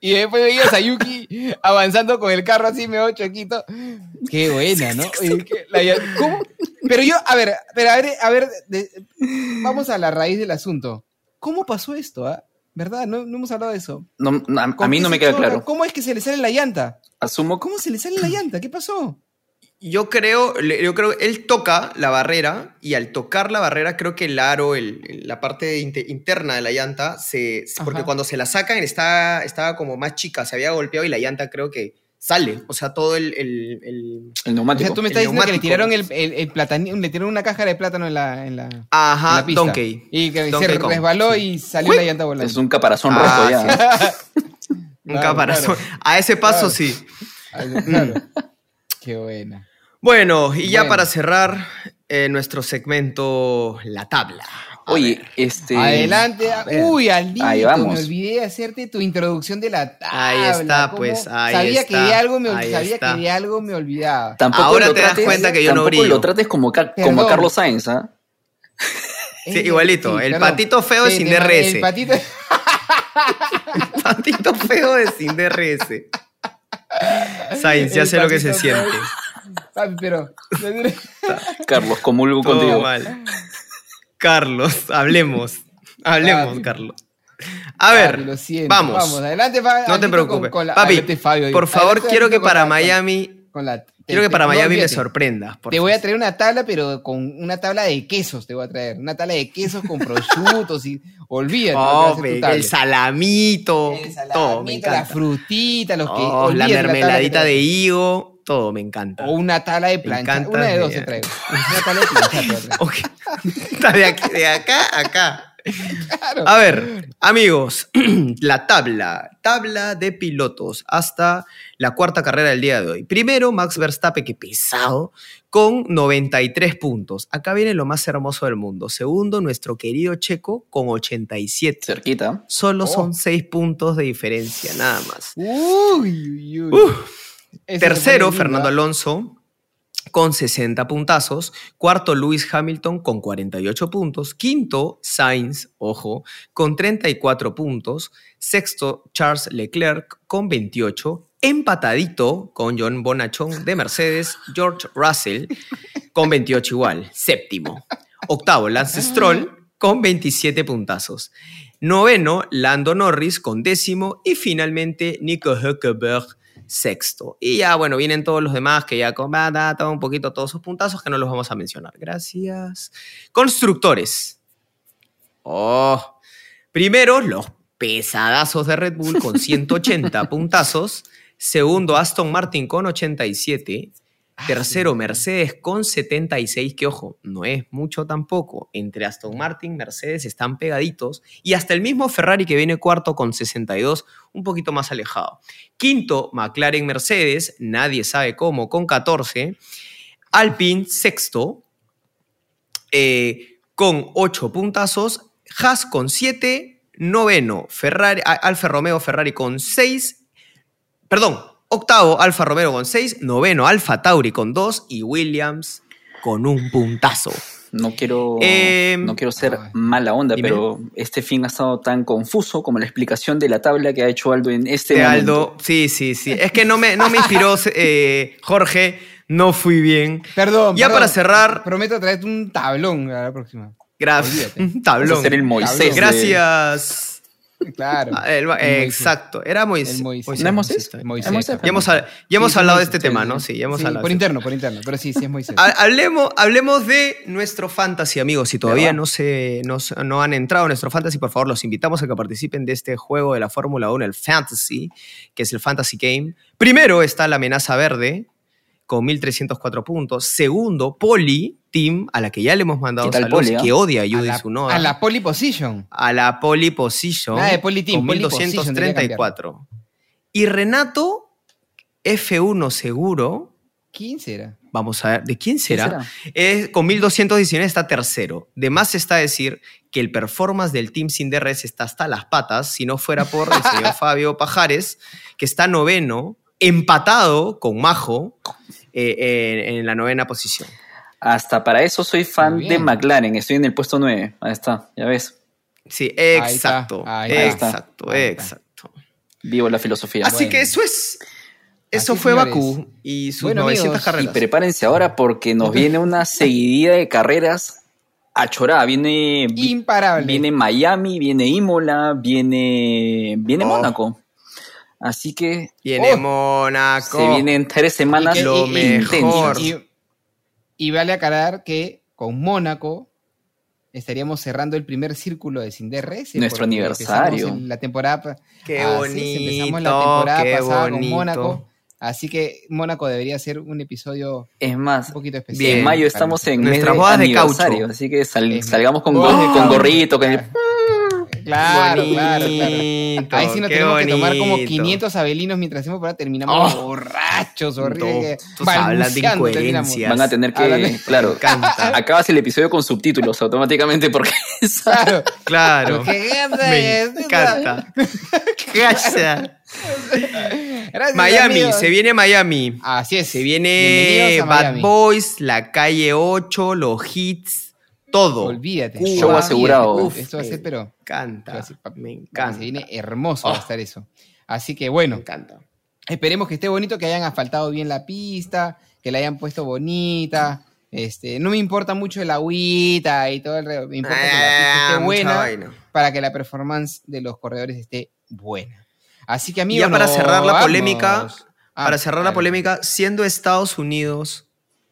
Y después veías a Yuki avanzando con el carro así medio choquito. Qué buena, ¿no? ¿Cómo? Pero yo, a ver, pero a ver, a ver, de- vamos a la raíz del asunto. ¿Cómo pasó esto, ah? ¿Verdad? No, no hemos hablado de eso. No, no, a, a ¿Con mí no me queda claro. ¿Cómo es que se le sale la llanta? Asumo ¿Cómo se le sale la llanta? ¿Qué pasó? Yo creo, yo creo, él toca la barrera y al tocar la barrera creo que el aro, el- la parte inte- interna de la llanta, se, porque cuando se la sacan está, estaba como más chica, se había golpeado y la llanta creo que sale. O sea, todo el... el- el- el O neumático. sea, tú me estás diciendo que le tiraron el, el, el platani- le tiraron una caja de plátano en la, en la, en Ajá, la pista. Donkey. Y que Donkey se resbaló y salió la llanta volando. Es un caparazón Ah, rojo ya. Un Claro, caparazón. claro. A ese paso Claro. sí. Claro. Qué buena. Bueno, y ya Bueno. para cerrar eh, nuestro segmento La Tabla. A Oye, ver. este. Adelante. Uy, Aldito, Ahí me vamos. olvidé de hacerte tu introducción de la tabla. Ahí está, ¿Cómo? pues, ahí sabía Que está, de algo me, ahí sabía está. que de algo me olvidaba. Tampoco Ahora lo te das trates- cuenta que yo no brillo. lo trates como, como a Carlos Sainz, ¿ah? Sí, igualito, el perdón. patito feo Sí, sin DRS. El patito. Patito feo de sin DRS. Sainz, ya el sé lo que se siente. Papi, pero. Carlos, comulgo Todo contigo. mal. Carlos, hablemos. Hablemos, Papi. Carlos. A ver, Papi, lo siento. vamos. Vamos, adelante, Fa- No te preocupes. con- con la- Papi, adelante, Fabio, por favor, Adelante, quiero que para la- Miami, con la- quiero que para Miami me sorprendas. por Te voy a traer una tabla, pero con una tabla de quesos te voy a traer. Una tabla de quesos con prosciutos y olvídate. Oh, el salamito, todo, me la frutita, los que. Oh, la mermeladita de higo, todo me encanta. O una tabla de plancha. Una de dos de- te traigo. Una tabla de plancha te voy a traer. Ok. Está de, aquí- de acá a acá. Claro. A ver, amigos, la tabla, tabla de pilotos hasta la cuarta carrera del día de hoy. Primero, Max Verstappen, que pesado, con 93 puntos. Acá viene lo más hermoso del mundo. Segundo, nuestro querido Checo, con 87. Cerquita. Solo Oh. son 6 puntos de diferencia, nada más. Uy, uy, uy. Uf. Tercero, Fernando. Alonso con 60 puntazos. Cuarto, Lewis Hamilton con 48 puntos. Quinto, Sainz, ojo, con 34 puntos. Sexto, Charles Leclerc con 28. Empatadito con John Bonachón de Mercedes, George Russell con 28 igual. Séptimo. Octavo, Lance Stroll con 27 puntazos. Noveno, Lando Norris con décimo. Y finalmente, Nico Hülkenberg sexto. Y ya, bueno, vienen todos los demás que ya con ah, da, da, un poquito todos sus puntazos que no los vamos a mencionar. Gracias. Constructores. Oh. Primero, los pesadazos de Red Bull con 180 puntazos. Segundo, Aston Martin con 87. Tercero, Mercedes con 76, que ojo, no es mucho tampoco. Entre Aston Martin, Mercedes están pegaditos. Y hasta el mismo Ferrari que viene cuarto con 62, un poquito más alejado. Quinto, McLaren, Mercedes, nadie sabe cómo, con 14. Alpine, sexto, eh, con 8 puntazos. Haas con 7. Noveno, Ferrari, Alfa Romeo Ferrari con 6. Perdón, octavo, Alfa Romeo con 6. Noveno, Alfa Tauri con 2. Y Williams con un puntazo. No quiero, Eh, no quiero ser mala onda, Dime. pero este fin ha estado tan confuso como la explicación de la tabla que ha hecho Aldo en este De momento. Aldo, sí, sí, sí. Es que no me, no me inspiró eh, Jorge, no fui bien. Perdón. Ya perdón. para cerrar- Prometo traerte un tablón a la próxima. Gracias. Vas a Tablón. ser el Moisés. Tablón. de- Gracias. Claro. Ah, el- El Moisés. exacto, era Moisés. El Moisés. ¿No es Moisés? está bien. Moisés. ¿Es Moisés? Ya hemos, ya hemos Sí, hablado de este tema, sí, ¿no? sí. Ya hemos Sí, hablado. Por este interno, por interno. Pero sí, sí es Moisés. Ha- Hablemos, hablemos de nuestro fantasy, amigos. Si todavía no, se, no, no han entrado a nuestro fantasy, por favor, los invitamos a que participen de este juego de la Fórmula 1, el Fantasy, que es el Fantasy Game. Primero está la amenaza verde, con 1304 puntos. Segundo, Poli Team, a la que ya le hemos mandado ¿Qué tal, saludos, Poli, ah? que odia a a Judy la, Tsunoda. a la pole position. a la Poli Position. Nada de Poli Team, con Poli Position, tendría que 1234. Y Renato, F1 seguro. ¿Quién será? Vamos a ver, ¿de quién ¿Qué será? Es, con 1219 está tercero. De más está decir que el performance del Team Sin DRS está hasta las patas, si no fuera por el señor Fabio Pajares, que está noveno, empatado con Majo eh, en, en la novena posición. Hasta para eso soy fan de. McLaren. Estoy en el puesto 9. Ahí está, ya ves. Sí, exacto. ahí está, exacto, ahí está. exacto. Vivo la filosofía. Así Bueno. que eso es. Eso Así, fue señores. Bakú y sus Bueno, 900 amigos, Y carreras. prepárense ahora porque nos viene una seguidilla de carreras a chorá. Viene, vi- Imparable. viene Miami, viene Imola, viene, viene Oh. Mónaco. Así que Viene Oh, Mónaco. se vienen tres semanas lo y- mejor. Y, y vale aclarar que con Mónaco estaríamos cerrando el primer círculo de Sin DRS. Nuestro aniversario. empezamos en La temporada, Qué así empezamos bonito, la temporada qué pasada con. Mónaco. Así que Mónaco debería ser un episodio Es más, un poquito especial. Bien. en mayo estamos en Nuestras de bodas de aniversario, caucho. así que sal- salgamos con, go- de con gorrito, con el- Claro, claro, claro. Ahí sí nos tenemos que tomar como bonito. 500 abelinos mientras hacemos para terminamos Oh. borrachos, horribles. De incoherencias. van a tener que, Háblame. claro, acabas el episodio con subtítulos automáticamente porque Claro. Claro. ¿Qué gata Me es? encanta. Gracias. Gracias, Miami, amigos. se viene Miami. Así es. Se viene Bad Miami. Boys, La Calle 8, los hits, todo. Olvídate. Cuba. Show asegurado. Uf, esto va a ser, pero encanta. Me se encanta. viene hermoso va a Oh. estar eso. Así que Me bueno, encanta. esperemos que esté bonito, que hayan asfaltado bien la pista, que la hayan puesto bonita. Este, no me importa mucho el agüita y todo el re- me importa que la pista Ah, esté mucha buena vaina. para que la performance de los corredores esté buena. Así que amigos, ya para cerrar la vamos. polémica, Ah, para cerrar la polémica, siendo Estados Unidos,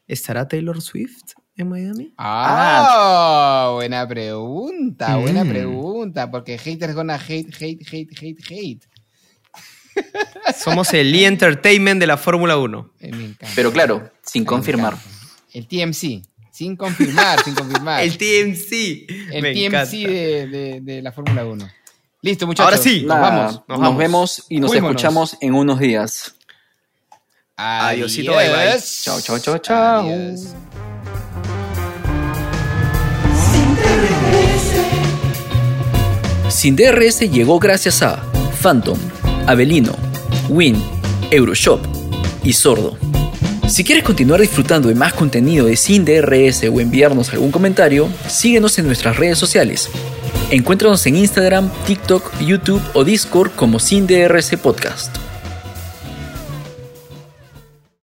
¿estará Taylor Swift en Miami? Ah, buena pregunta, buena Mm. pregunta, porque haters gonna hate, hate, hate, hate, hate. Somos el E-Entertainment de la Fórmula 1. Eh. Pero claro, sin confirmar. El TMC, Sin confirmar, sin confirmar. El TMC. El Me TMC de, de- de la Fórmula 1. Listo, muchachos. Ahora sí. nos vamos. nos Nos, vamos. vemos y nos Fuímonos. escuchamos en unos días. Adiosito, bye, bye. Chao, chao, chao, chao. Sin DRS llegó gracias a Phantom, Avelino, Win, Euroshop y Sordo. Si quieres continuar disfrutando de más contenido de Sin DRS o enviarnos algún comentario, síguenos en nuestras redes sociales. Encuéntranos en Instagram, TikTok, YouTube o Discord como Sin DRS Podcast.